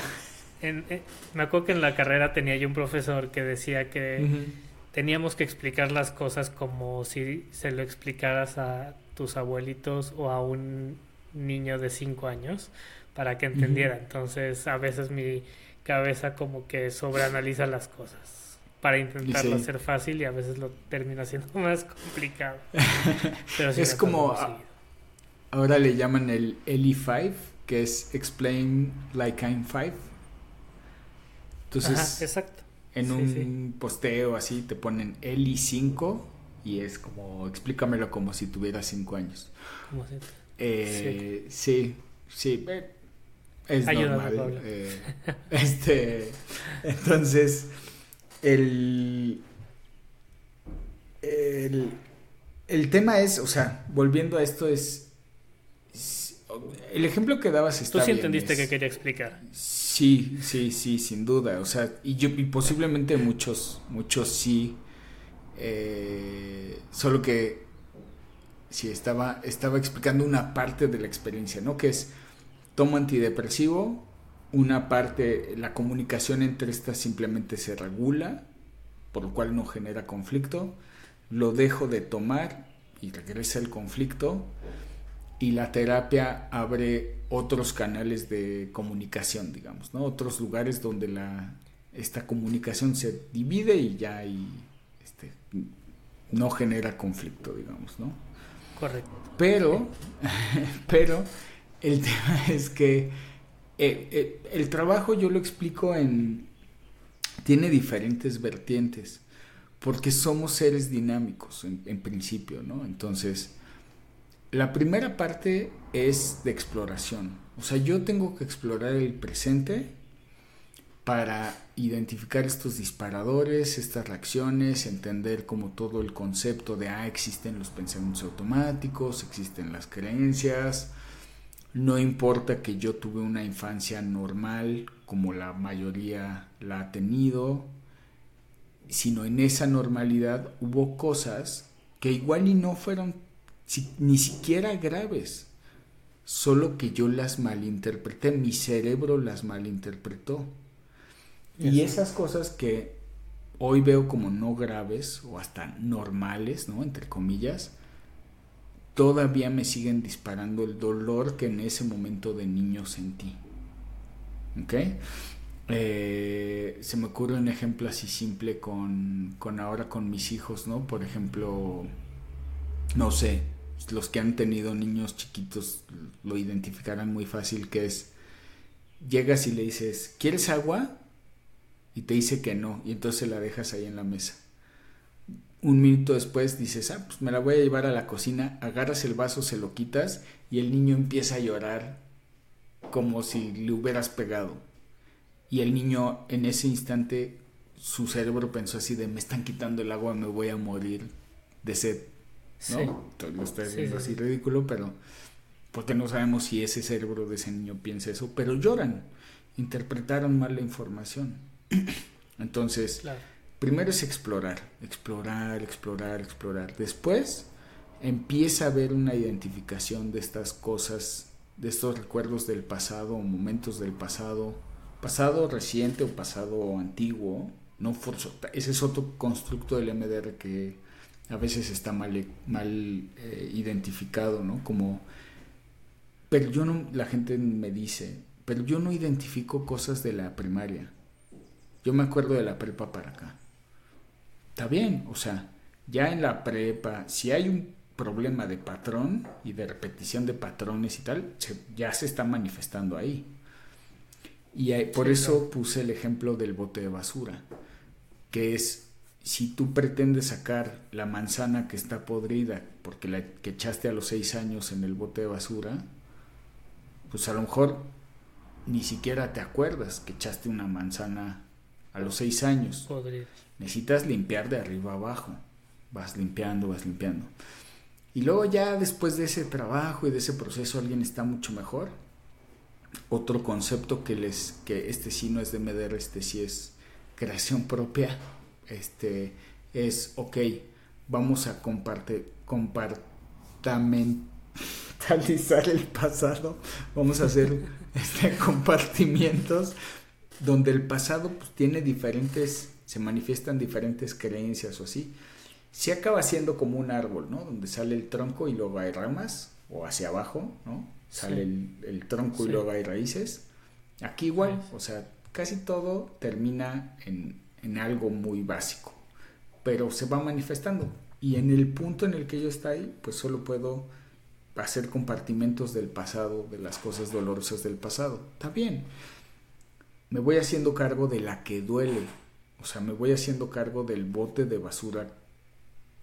Speaker 1: me acuerdo que en la carrera tenía yo un profesor que decía que teníamos que explicar las cosas como si se lo explicaras a tus abuelitos o a un niño de cinco años para que entendiera. Entonces, a veces mi cabeza como que sobreanaliza las cosas para intentarlo hacer fácil y a veces lo termina siendo <laughs> más complicado. <laughs>
Speaker 2: Pero es como ahora le llaman el LE5, que es Explain Like I'm 5. Entonces,
Speaker 1: exacto.
Speaker 2: en un posteo así te ponen LE5 y es como explícamelo como si tuviera 5 años. Eh, sí, sí, eh, es normal. Eh, este, entonces, el, el, el tema es, o sea, volviendo a esto es, el ejemplo que dabas está
Speaker 1: Tú sí entendiste que quería explicar.
Speaker 2: Sí, sí, sí, sin duda. O sea, y yo y posiblemente muchos, muchos sí. Eh, solo que sí estaba, estaba explicando una parte de la experiencia, ¿no? Que es tomo antidepresivo, una parte, la comunicación entre estas simplemente se regula, por lo cual no genera conflicto, lo dejo de tomar y regresa el conflicto, y la terapia abre otros canales de comunicación, digamos, ¿no? Otros lugares donde la, esta comunicación se divide y ya hay, este, no genera conflicto, digamos, ¿no?
Speaker 1: Correcto.
Speaker 2: Pero, <laughs> pero el <laughs> tema es que eh, eh, el trabajo yo lo explico en... tiene diferentes vertientes, porque somos seres dinámicos en, en principio, ¿no? Entonces, la primera parte es de exploración. O sea, yo tengo que explorar el presente para identificar estos disparadores, estas reacciones, entender como todo el concepto de, ah, existen los pensamientos automáticos, existen las creencias, no importa que yo tuve una infancia normal como la mayoría la ha tenido, sino en esa normalidad hubo cosas que igual y no fueron ni siquiera graves, solo que yo las malinterpreté, mi cerebro las malinterpretó. Y esas cosas que hoy veo como no graves o hasta normales, ¿no? Entre comillas, todavía me siguen disparando el dolor que en ese momento de niño sentí. ¿Ok? Eh, se me ocurre un ejemplo así simple con, con ahora con mis hijos, ¿no? Por ejemplo, no sé, los que han tenido niños chiquitos lo identificarán muy fácil, que es, llegas y le dices, ¿quieres agua? Y te dice que no, y entonces la dejas ahí en la mesa un minuto después dices, ah, pues me la voy a llevar a la cocina, agarras el vaso, se lo quitas y el niño empieza a llorar como si le hubieras pegado. Y el niño en ese instante, su cerebro pensó así de, me están quitando el agua, me voy a morir de sed. ¿No? Lo estoy viendo así ridículo, pero porque no sabemos si ese cerebro de ese niño piensa eso, pero lloran, interpretaron mal la información. <clears throat> Entonces, primero es explorar, explorar, explorar, explorar. Después empieza a haber una identificación de estas cosas, de estos recuerdos del pasado, momentos del pasado, pasado reciente o pasado antiguo. No ese es otro constructo del MDR que a veces está mal, mal eh, identificado, ¿no? Como, pero yo no, la gente me dice, pero yo no identifico cosas de la primaria. Yo me acuerdo de la prepa para acá está bien, o sea, ya en la prepa, si hay un problema de patrón y de repetición de patrones y tal, ya se está manifestando ahí. Y por eso puse el ejemplo del bote de basura, que es, si tú pretendes sacar la manzana que está podrida porque la que echaste a los seis años en el bote de basura, pues a lo mejor ni siquiera te acuerdas que echaste una manzana a los seis años. Necesitas limpiar de arriba abajo. Vas limpiando, vas limpiando. Y luego ya después de ese trabajo y de ese proceso alguien está mucho mejor. Otro concepto que les, que este sí no es de Meder, este sí es creación propia, este es, ok, vamos a compartir, compartamentalizar el pasado, vamos a hacer este, compartimientos donde el pasado pues, tiene diferentes, se manifiestan diferentes creencias o así. Si acaba siendo como un árbol, ¿no? Donde sale el tronco y luego hay ramas, o hacia abajo, ¿no? Sale el, tronco y luego hay raíces. Aquí igual, o sea, casi todo termina en, en algo muy básico, pero se va manifestando. Y en el punto en el que yo estoy, pues solo puedo hacer compartimentos del pasado, de las cosas dolorosas del pasado. Está bien. Me voy haciendo cargo de la que duele. O sea, me voy haciendo cargo del bote de basura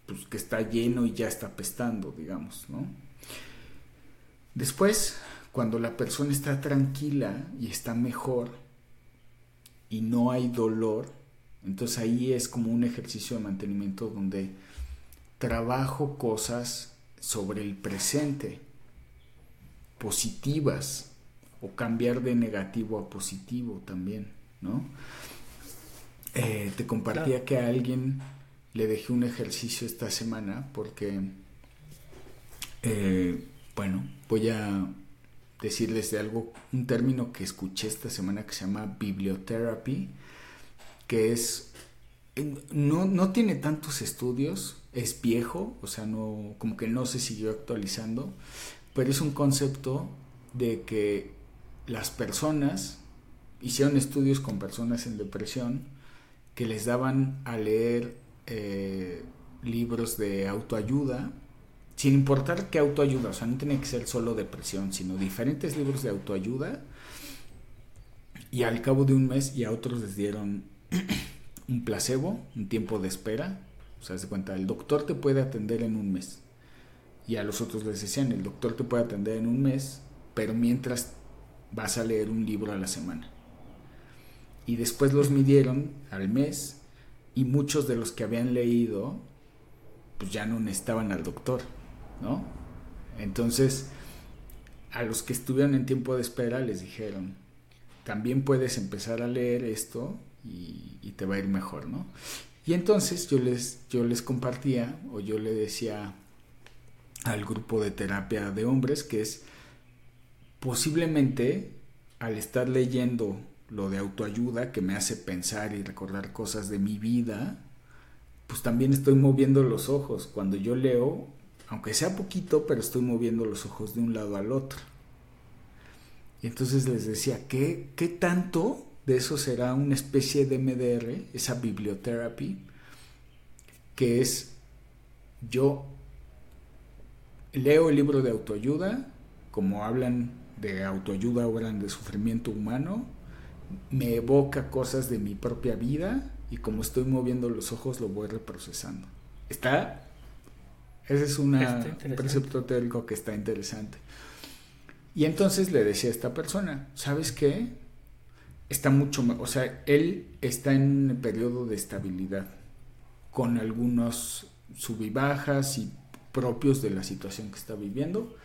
Speaker 2: pues, que está lleno y ya está pestando, digamos, ¿no? Después, cuando la persona está tranquila y está mejor y no hay dolor, entonces ahí es como un ejercicio de mantenimiento donde trabajo cosas sobre el presente, positivas, o cambiar de negativo a positivo también, ¿no? Eh, te compartía que a alguien le dejé un ejercicio esta semana porque, eh, bueno, voy a decirles de algo, un término que escuché esta semana que se llama bibliotherapy, que es, no, no tiene tantos estudios, es viejo, o sea, no, como que no se siguió actualizando, pero es un concepto de que las personas hicieron estudios con personas en depresión que les daban a leer eh, libros de autoayuda, sin importar qué autoayuda, o sea, no tiene que ser solo depresión, sino diferentes libros de autoayuda, y al cabo de un mes y a otros les dieron <clears throat> un placebo, un tiempo de espera. O sea, se cuenta, el doctor te puede atender en un mes. Y a los otros les decían, el doctor te puede atender en un mes, pero mientras vas a leer un libro a la semana. Y después los midieron al mes y muchos de los que habían leído, pues ya no necesitaban al doctor, ¿no? Entonces, a los que estuvieron en tiempo de espera les dijeron, también puedes empezar a leer esto y, te va a ir mejor, ¿no? Y entonces yo les, yo les compartía o yo le decía al grupo de terapia de hombres que es posiblemente al estar leyendo lo de autoayuda que me hace pensar y recordar cosas de mi vida, pues también estoy moviendo los ojos. Cuando yo leo, aunque sea poquito, pero estoy moviendo los ojos de un lado al otro. Y entonces les decía, ¿qué, qué tanto de eso será una especie de MDR, esa bibliotherapy, que es yo leo el libro de autoayuda, como hablan de autoayuda, hablan de sufrimiento humano, me evoca cosas de mi propia vida y como estoy moviendo los ojos lo voy reprocesando. Está, ese es un precepto teórico que está interesante. Y entonces le decía a esta persona, ¿sabes qué? está mucho o sea, él está en un periodo de estabilidad, con algunos sub y bajas y propios de la situación que está viviendo.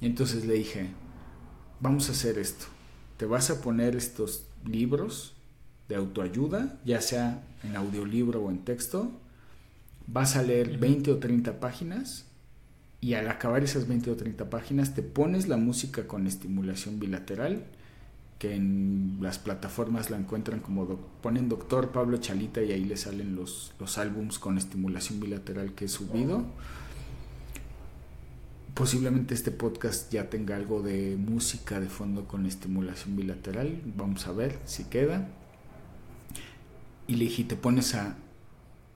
Speaker 2: Y entonces le dije, vamos a hacer esto, te vas a poner estos libros de autoayuda, ya sea en audiolibro o en texto, vas a leer 20 o 30 páginas y al acabar esas 20 o 30 páginas te pones la música con estimulación bilateral que en las plataformas la encuentran como ponen doctor Pablo Chalita y ahí le salen los, los álbums con estimulación bilateral que he subido. Posiblemente este podcast ya tenga algo de música de fondo con estimulación bilateral. Vamos a ver si queda. Y le dije, te pones a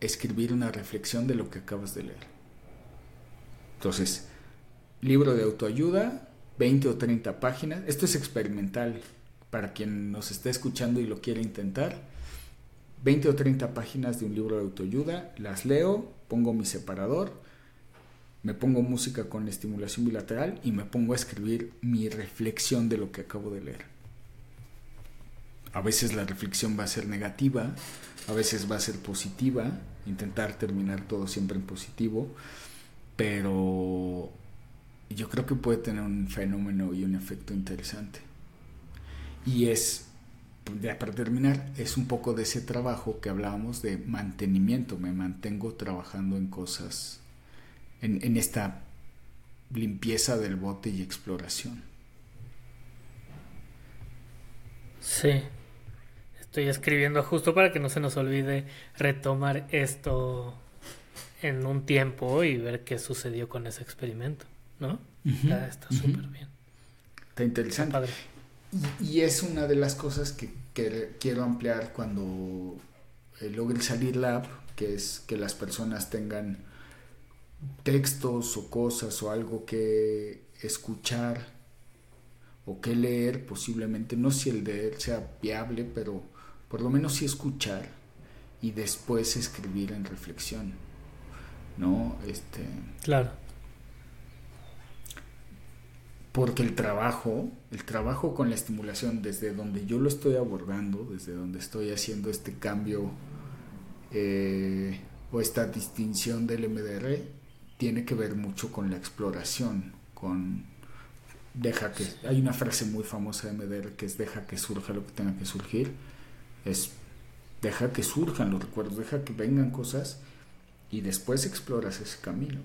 Speaker 2: escribir una reflexión de lo que acabas de leer. Entonces, libro de autoayuda, 20 o 30 páginas. Esto es experimental para quien nos esté escuchando y lo quiere intentar, 20 o 30 páginas de un libro de autoayuda, las leo, pongo mi separador, me pongo música con estimulación bilateral y me pongo a escribir mi reflexión de lo que acabo de leer. A veces la reflexión va a ser negativa, a veces va a ser positiva, intentar terminar todo siempre en positivo, pero yo creo que puede tener un fenómeno y un efecto interesante. Y es, ya para terminar, es un poco de ese trabajo que hablábamos de mantenimiento, me mantengo trabajando en cosas, en, en esta limpieza del bote y exploración.
Speaker 1: Sí, estoy escribiendo justo para que no se nos olvide retomar esto en un tiempo y ver qué sucedió con ese experimento, ¿no? está súper bien.
Speaker 2: Está interesante. Y, es una de las cosas que, quiero ampliar cuando eh, logre salir la app, que es que las personas tengan textos o cosas o algo que escuchar o que leer, posiblemente, no si el leer sea viable, pero por lo menos sí escuchar y después escribir en reflexión, ¿no? Este,
Speaker 1: claro.
Speaker 2: Porque el trabajo, el trabajo con la estimulación, desde donde yo lo estoy abordando, desde donde estoy haciendo este cambio eh, o esta distinción del MDR, tiene que ver mucho con la exploración, con deja que, hay una frase muy famosa de MDR que es deja que surja lo que tenga que surgir es deja que surjan los recuerdos, deja que vengan cosas y después exploras ese camino.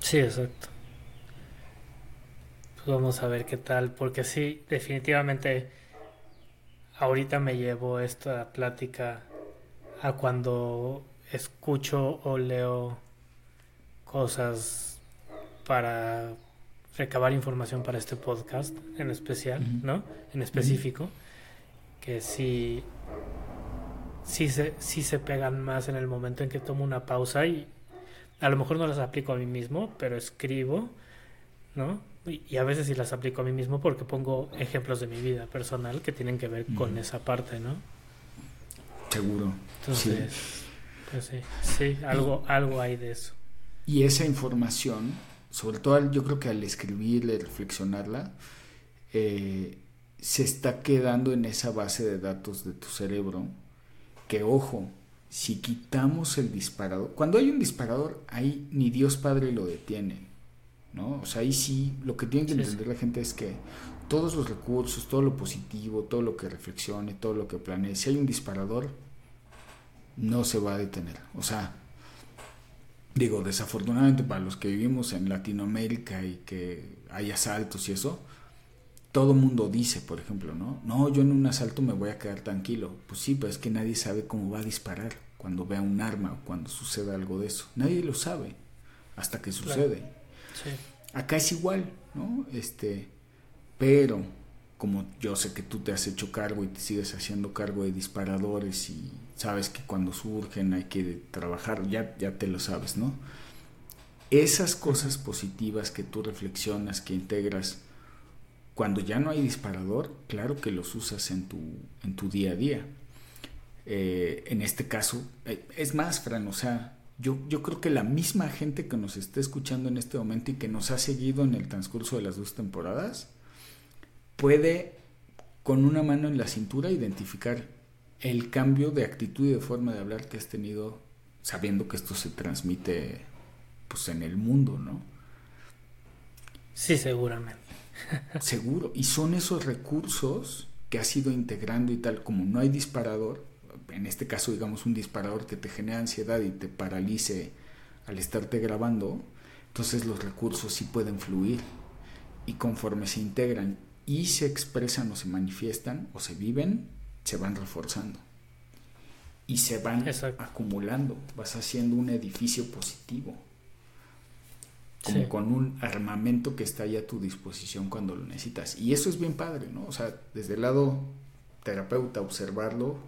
Speaker 1: Sí, exacto. Pues vamos a ver qué tal, porque sí, definitivamente ahorita me llevo esta plática a cuando escucho o leo cosas para recabar información para este podcast en especial, ¿no? En específico que sí, sí, se, sí se pegan más en el momento en que tomo una pausa y a lo mejor no las aplico a mí mismo, pero escribo, ¿no? Y, a veces sí las aplico a mí mismo porque pongo ejemplos de mi vida personal que tienen que ver con esa parte, ¿no?
Speaker 2: Seguro.
Speaker 1: Entonces, pues sí, sí, algo, algo hay de eso.
Speaker 2: Y esa información, sobre todo yo creo que al escribirla y reflexionarla, eh, se está quedando en esa base de datos de tu cerebro que ojo, si quitamos el disparador, cuando hay un disparador, ahí ni Dios Padre lo detiene, ¿no? O sea, ahí sí, lo que tiene que entender la gente es que todos los recursos, todo lo positivo, todo lo que reflexione, todo lo que planee, si hay un disparador, no se va a detener. O sea, digo, desafortunadamente para los que vivimos en Latinoamérica y que hay asaltos y eso, todo mundo dice, por ejemplo, ¿no? No, yo en un asalto me voy a quedar tranquilo. Pues sí, pero es que nadie sabe cómo va a disparar cuando vea un arma o cuando suceda algo de eso. Nadie lo sabe hasta que sucede. Sí. Acá es igual, ¿no? Este, pero como yo sé que tú te has hecho cargo y te sigues haciendo cargo de disparadores y sabes que cuando surgen hay que trabajar, ya, ya te lo sabes, ¿no? Esas cosas positivas que tú reflexionas, que integras, cuando ya no hay disparador, claro que los usas en tu, en tu día a día. Eh, en este caso, eh, es más, Fran, o sea, yo, yo creo que la misma gente que nos está escuchando en este momento y que nos ha seguido en el transcurso de las dos temporadas, puede con una mano en la cintura identificar el cambio de actitud y de forma de hablar que has tenido sabiendo que esto se transmite pues en el mundo, ¿no?
Speaker 1: Sí, seguramente. <laughs>
Speaker 2: Seguro. Y son esos recursos que has ido integrando y tal, como no hay disparador, en este caso digamos un disparador que te genera ansiedad y te paralice al estarte grabando, entonces los recursos sí pueden fluir y conforme se integran y se expresan o se manifiestan o se viven, se van reforzando y se van acumulando, vas haciendo un edificio positivo como con un armamento que está ahí a tu disposición cuando lo necesitas. Y eso es bien padre, ¿no? O sea, desde el lado terapeuta, observarlo,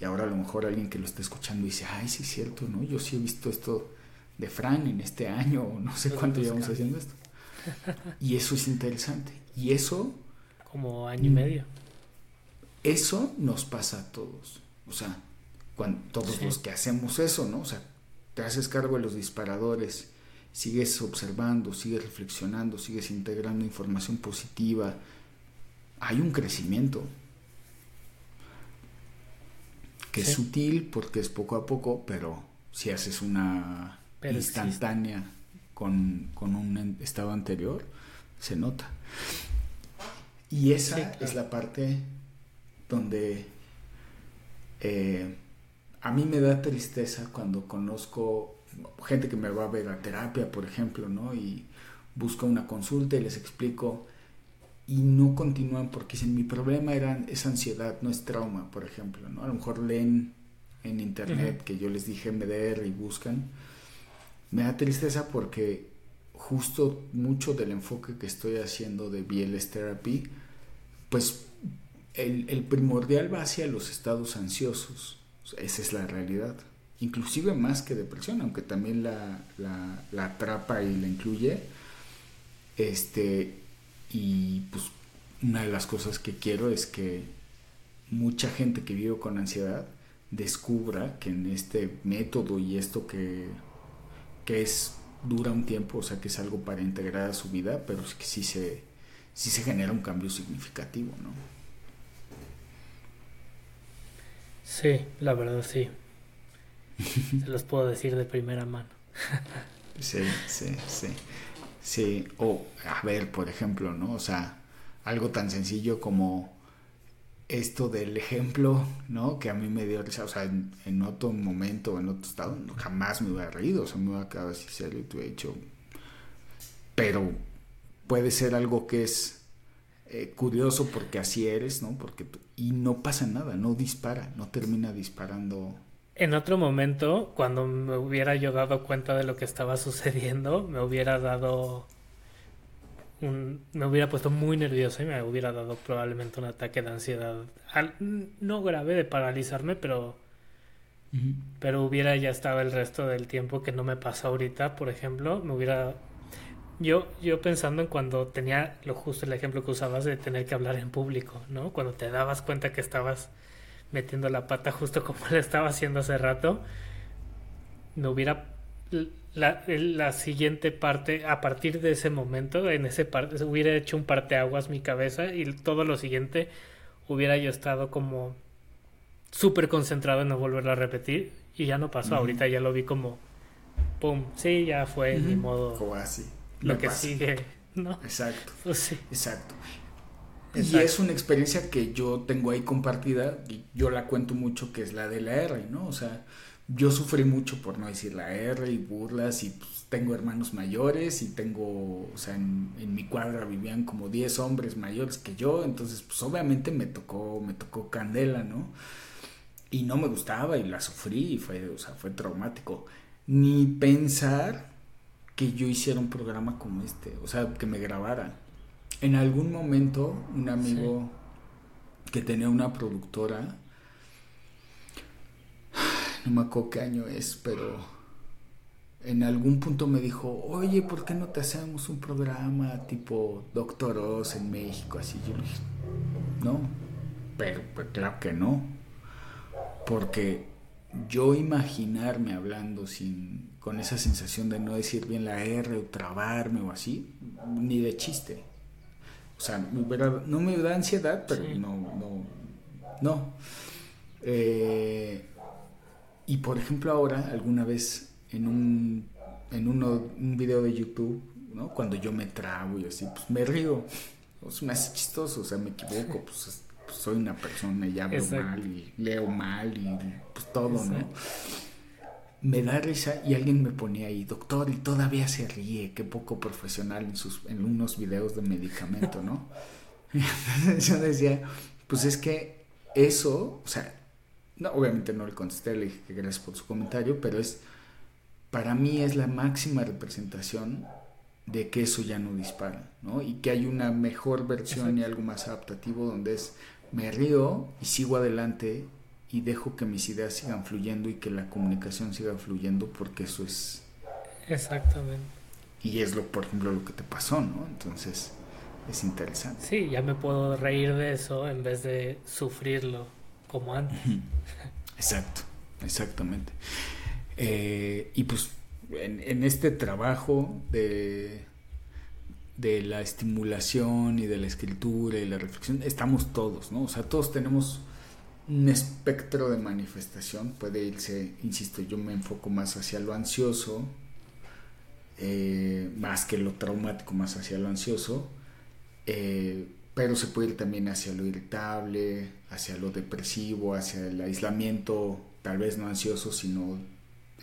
Speaker 2: y ahora a lo mejor alguien que lo está escuchando dice, ay, sí es cierto, ¿no? Yo sí he visto esto de Fran en este año, o no sé cuánto llevamos haciendo esto. Y eso es interesante. Y eso...
Speaker 1: Como año y medio.
Speaker 2: Eso nos pasa a todos. O sea, cuando, todos los que hacemos eso, ¿no? O sea, te haces cargo de los disparadores, sigues observando, sigues reflexionando, sigues integrando información positiva, hay un crecimiento que es sutil porque es poco a poco, pero si haces una instantánea con, un estado anterior, se nota. Y esa es la parte donde eh, a mí me da tristeza cuando conozco gente que me va a ver a terapia, por ejemplo, ¿no? Y busco una consulta y les explico y no continúan porque dicen mi problema era es ansiedad, no es trauma, por ejemplo, ¿no? A lo mejor leen en internet que yo les dije MDR y buscan. Me da tristeza porque justo mucho del enfoque que estoy haciendo de BLS Therapy, pues el, primordial va hacia los estados ansiosos. Esa es la realidad. Inclusive más que depresión, aunque también la, la, la atrapa y la incluye. Este, y pues una de las cosas que quiero es que mucha gente que vive con ansiedad descubra que en este método y esto que, que es dura un tiempo, o sea que es algo para integrar a su vida, pero es que se, sí se genera un cambio significativo, ¿no?
Speaker 1: Sí, la verdad sí. <laughs> se los puedo decir de primera mano.
Speaker 2: sí, sí, sí. Sí, o a ver, por ejemplo, ¿no? O sea, algo tan sencillo como esto del ejemplo, ¿no? Que a mí me dio risa, o sea, en, otro momento, en otro estado, jamás me hubiera reído, o sea, me hubiera quedado así serio y te hubiera dicho, pero puede ser algo que es eh, curioso porque así eres, ¿no? Porque y no pasa nada, no dispara, no termina disparando
Speaker 1: en otro momento, cuando me hubiera yo dado cuenta de lo que estaba sucediendo, me hubiera dado un, me hubiera puesto muy nervioso y me hubiera dado probablemente un ataque de ansiedad. no grave de paralizarme, pero pero hubiera ya estado el resto del tiempo que no me pasa ahorita, por ejemplo, me hubiera yo yo pensando en cuando tenía lo justo el ejemplo que usabas de tener que hablar en público, ¿no? Cuando te dabas cuenta que estabas metiendo la pata justo como <laughs> le estaba haciendo hace rato, no hubiera la, la, siguiente parte, a partir de ese momento, en ese parte, hubiera hecho un parteaguas mi cabeza y todo lo siguiente hubiera yo estado como súper concentrado en no volverlo a repetir y ya no pasó, ahorita ya lo vi como, ¡pum! Sí, ya fue, mi modo.
Speaker 2: Como así.
Speaker 1: Lo que sigue, ¿no?
Speaker 2: Exacto. <laughs>
Speaker 1: Pues sí.
Speaker 2: Exacto. Y es una experiencia que yo tengo ahí compartida y yo la cuento mucho que es la de la R, ¿no? O sea, yo sufrí mucho por no decir la R y burlas y pues, tengo hermanos mayores y tengo, o sea, en, mi cuadra vivían como 10 hombres mayores que yo, entonces pues obviamente me tocó, me tocó candela, ¿no? Y no me gustaba y la sufrí y fue, o sea, fue traumático. Ni pensar que yo hiciera un programa como este, o sea, que me grabara en algún momento un amigo que tenía una productora, no me acuerdo qué año es, pero en algún punto me dijo, oye, ¿por qué no te hacemos un programa tipo Doctor Oz en México? Así yo le dije, no, pero pues claro que no, porque yo imaginarme hablando sin con esa sensación de no decir bien la R o trabarme o así, ni de chiste. O sea, no me da ansiedad, pero no, no, no. Eh, y por ejemplo ahora, alguna vez en un, en uno, un video de YouTube, ¿no? Cuando yo me trago y así, pues me río. Es me hace chistoso, o sea, me equivoco, pues, pues soy una persona y hablo mal y leo mal y pues todo, ¿no? Me da risa y alguien me ponía ahí, doctor, y todavía se ríe, qué poco profesional en, sus, en unos videos de medicamento, ¿no? <laughs> yo decía, pues es que eso, o sea, no, obviamente no le contesté, le dije que gracias por su comentario, pero es, para mí es la máxima representación de que eso ya no dispara, ¿no? Y que hay una mejor versión y algo más adaptativo donde es, me río y sigo adelante y dejo que mis ideas sigan fluyendo y que la comunicación siga fluyendo porque eso es...
Speaker 1: Exactamente.
Speaker 2: Y es lo, por ejemplo, lo que te pasó, ¿no? Entonces, es interesante.
Speaker 1: Sí, ya me puedo reír de eso en vez de sufrirlo como antes.
Speaker 2: Exacto, exactamente. Eh, y pues en, este trabajo de, de la estimulación y de la escritura y la reflexión, estamos todos, ¿no? O sea, todos tenemos un espectro de manifestación, puede irse, insisto, yo me enfoco más hacia lo ansioso, eh, más que lo traumático, más hacia lo ansioso, eh, pero se puede ir también hacia lo irritable, hacia lo depresivo, hacia el aislamiento, tal vez no ansioso, sino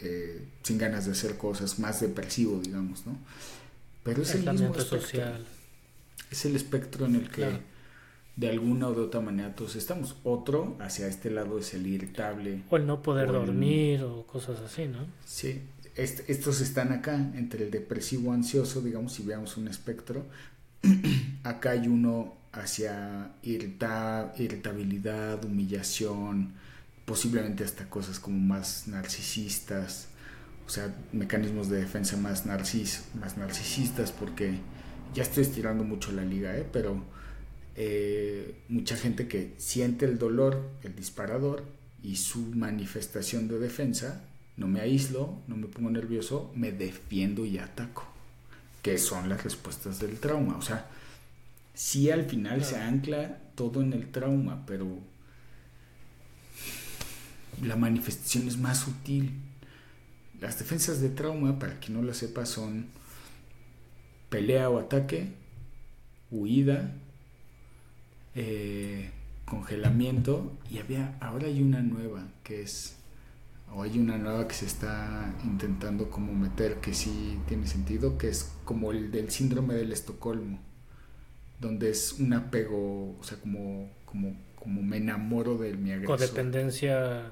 Speaker 2: eh, sin ganas de hacer cosas, más depresivo, digamos, ¿no? Pero es el mismo social. Es el espectro en el que de alguna o de otra manera todos estamos. Otro hacia este lado es el irritable.
Speaker 1: O el no poder dormir o cosas así, ¿no?
Speaker 2: Sí, estos están acá, entre el depresivo ansioso, digamos, si veamos un espectro. <clears throat> acá hay uno hacia irritabilidad, humillación, posiblemente hasta cosas como más narcisistas, o sea, mecanismos de defensa más, narcis, más narcisistas, porque ya estoy estirando mucho la liga, ¿eh? pero eh, mucha gente que siente el dolor, el disparador, y su manifestación de defensa, no me aíslo, no me pongo nervioso, me defiendo y ataco, que son las respuestas del trauma. O sea, sí al final se ancla todo en el trauma, pero la manifestación es más sutil. Las defensas de trauma, para quien no lo sepa, son pelea o ataque, huida, eh, congelamiento y había ahora hay una nueva que es o hay una nueva que se está intentando como meter que sí tiene sentido que es como el del síndrome del Estocolmo donde es un apego o sea como como como me enamoro de mi agresor
Speaker 1: codependencia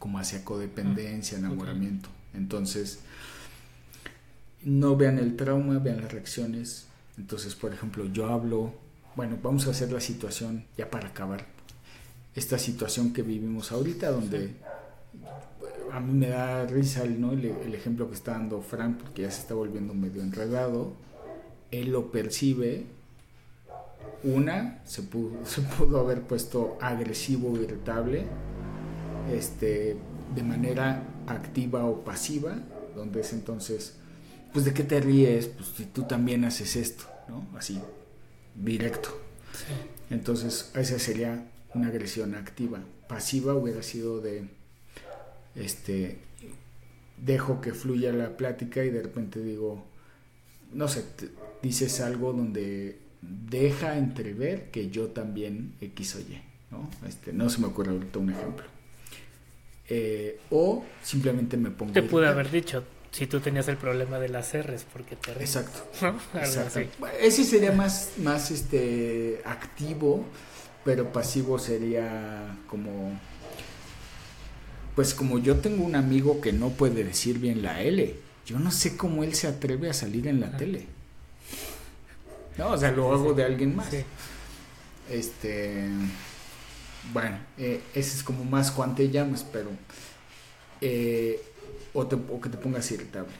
Speaker 2: como hacia codependencia, ah, enamoramiento. Entonces, no vean el trauma, vean las reacciones. Entonces, por ejemplo, yo hablo, bueno, vamos a hacer la situación ya para acabar. Esta situación que vivimos ahorita, donde a mí me da risa ¿no? el, el, ejemplo que está dando Frank, porque ya se está volviendo medio enredado. Él lo percibe. Una, se pudo, <laughs> se pudo haber puesto agresivo, irritable este, de manera activa o pasiva, donde es entonces, pues de qué te ríes, pues si tú también haces esto, ¿no? Así, directo. Entonces, esa sería una agresión activa. Pasiva hubiera sido de, este, dejo que fluya la plática y de repente digo, no sé, dices algo donde deja entrever que yo también X o Y, ¿no? Este, no se me ocurre ahorita un ejemplo. Eh, o simplemente me pongo.
Speaker 1: Te pude haber dicho si tú tenías el problema de las R's porque te
Speaker 2: Exacto. <laughs> Ese sería más, más este activo, pero pasivo sería como. Pues como yo tengo un amigo que no puede decir bien la L, yo no sé cómo él se atreve a salir en la tele. No, o sea, lo hago de alguien más. Este bueno, eh, ese es como más Juan te llamas, pero... Eh, o, que te pongas irritable.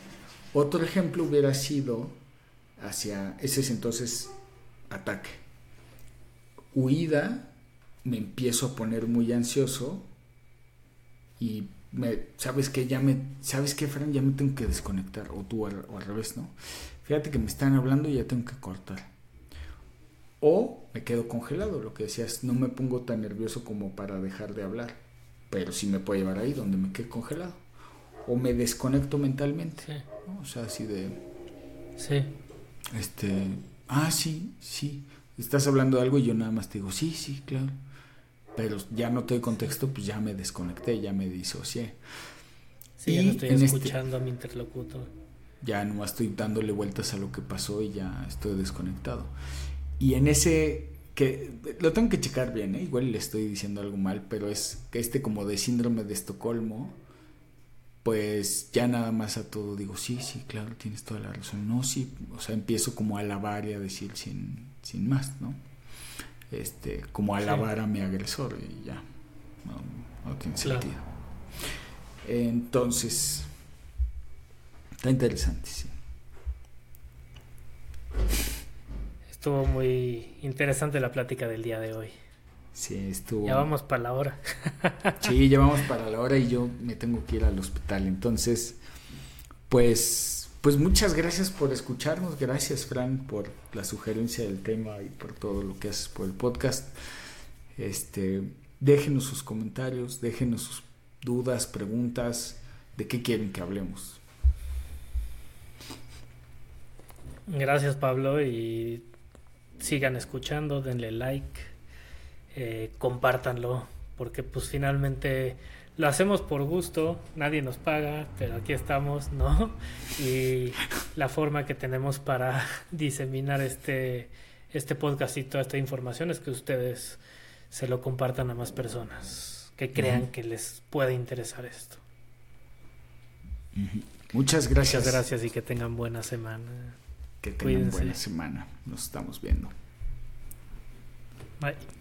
Speaker 2: Otro ejemplo hubiera sido hacia... Ese es entonces ataque. Huida, me empiezo a poner muy ansioso y me, sabes que ya me, sabes que Fran, ya me tengo que desconectar, o tú o al revés, ¿no? Fíjate que me están hablando y ya tengo que cortar. O me quedo congelado, lo que decías, no me pongo tan nervioso como para dejar de hablar, pero sí me puede llevar ahí donde me quede congelado. O me desconecto mentalmente, o sea, así de...
Speaker 1: Sí.
Speaker 2: Este, ah, sí, sí, estás hablando de algo y yo nada más te digo, sí, sí, claro. Pero ya no te doy contexto, pues ya me desconecté, ya me disocié.
Speaker 1: Sí, ya no estoy este escuchando a mi interlocutor.
Speaker 2: Ya nomás estoy dándole vueltas a lo que pasó y ya estoy desconectado. Y en ese, que lo tengo que checar bien, ¿eh? igual le estoy diciendo algo mal, pero es que este como de síndrome de Estocolmo, pues ya nada más a todo digo, sí, sí, claro, tienes toda la razón. No, sí, o sea, empiezo como a alabar y a decir sin, sin más, ¿no? Este, como alabar a mi agresor y ya, no, tiene sentido. Entonces, está interesante, sí.
Speaker 1: Estuvo muy interesante la plática del día de hoy.
Speaker 2: Sí, estuvo.
Speaker 1: Ya vamos para la hora. <laughs>
Speaker 2: sí, ya vamos para la hora y yo me tengo que ir al hospital. Entonces, pues, pues muchas gracias por escucharnos. Gracias, Fran, por la sugerencia del tema y por todo lo que haces por el podcast. Este, déjenos sus comentarios, déjenos sus dudas, preguntas, de qué quieren que hablemos.
Speaker 1: Gracias, Pablo, y sigan escuchando, denle like, eh, compártanlo, porque pues finalmente lo hacemos por gusto, nadie nos paga, pero aquí estamos, ¿no? Y la forma que tenemos para <laughs> diseminar este, este podcast y toda esta información es que ustedes se lo compartan a más personas que crean que les puede interesar esto.
Speaker 2: Muchas gracias.
Speaker 1: Muchas gracias y que tengan buena semana.
Speaker 2: Que tengan buena semana. Nos estamos viendo.
Speaker 1: Bye.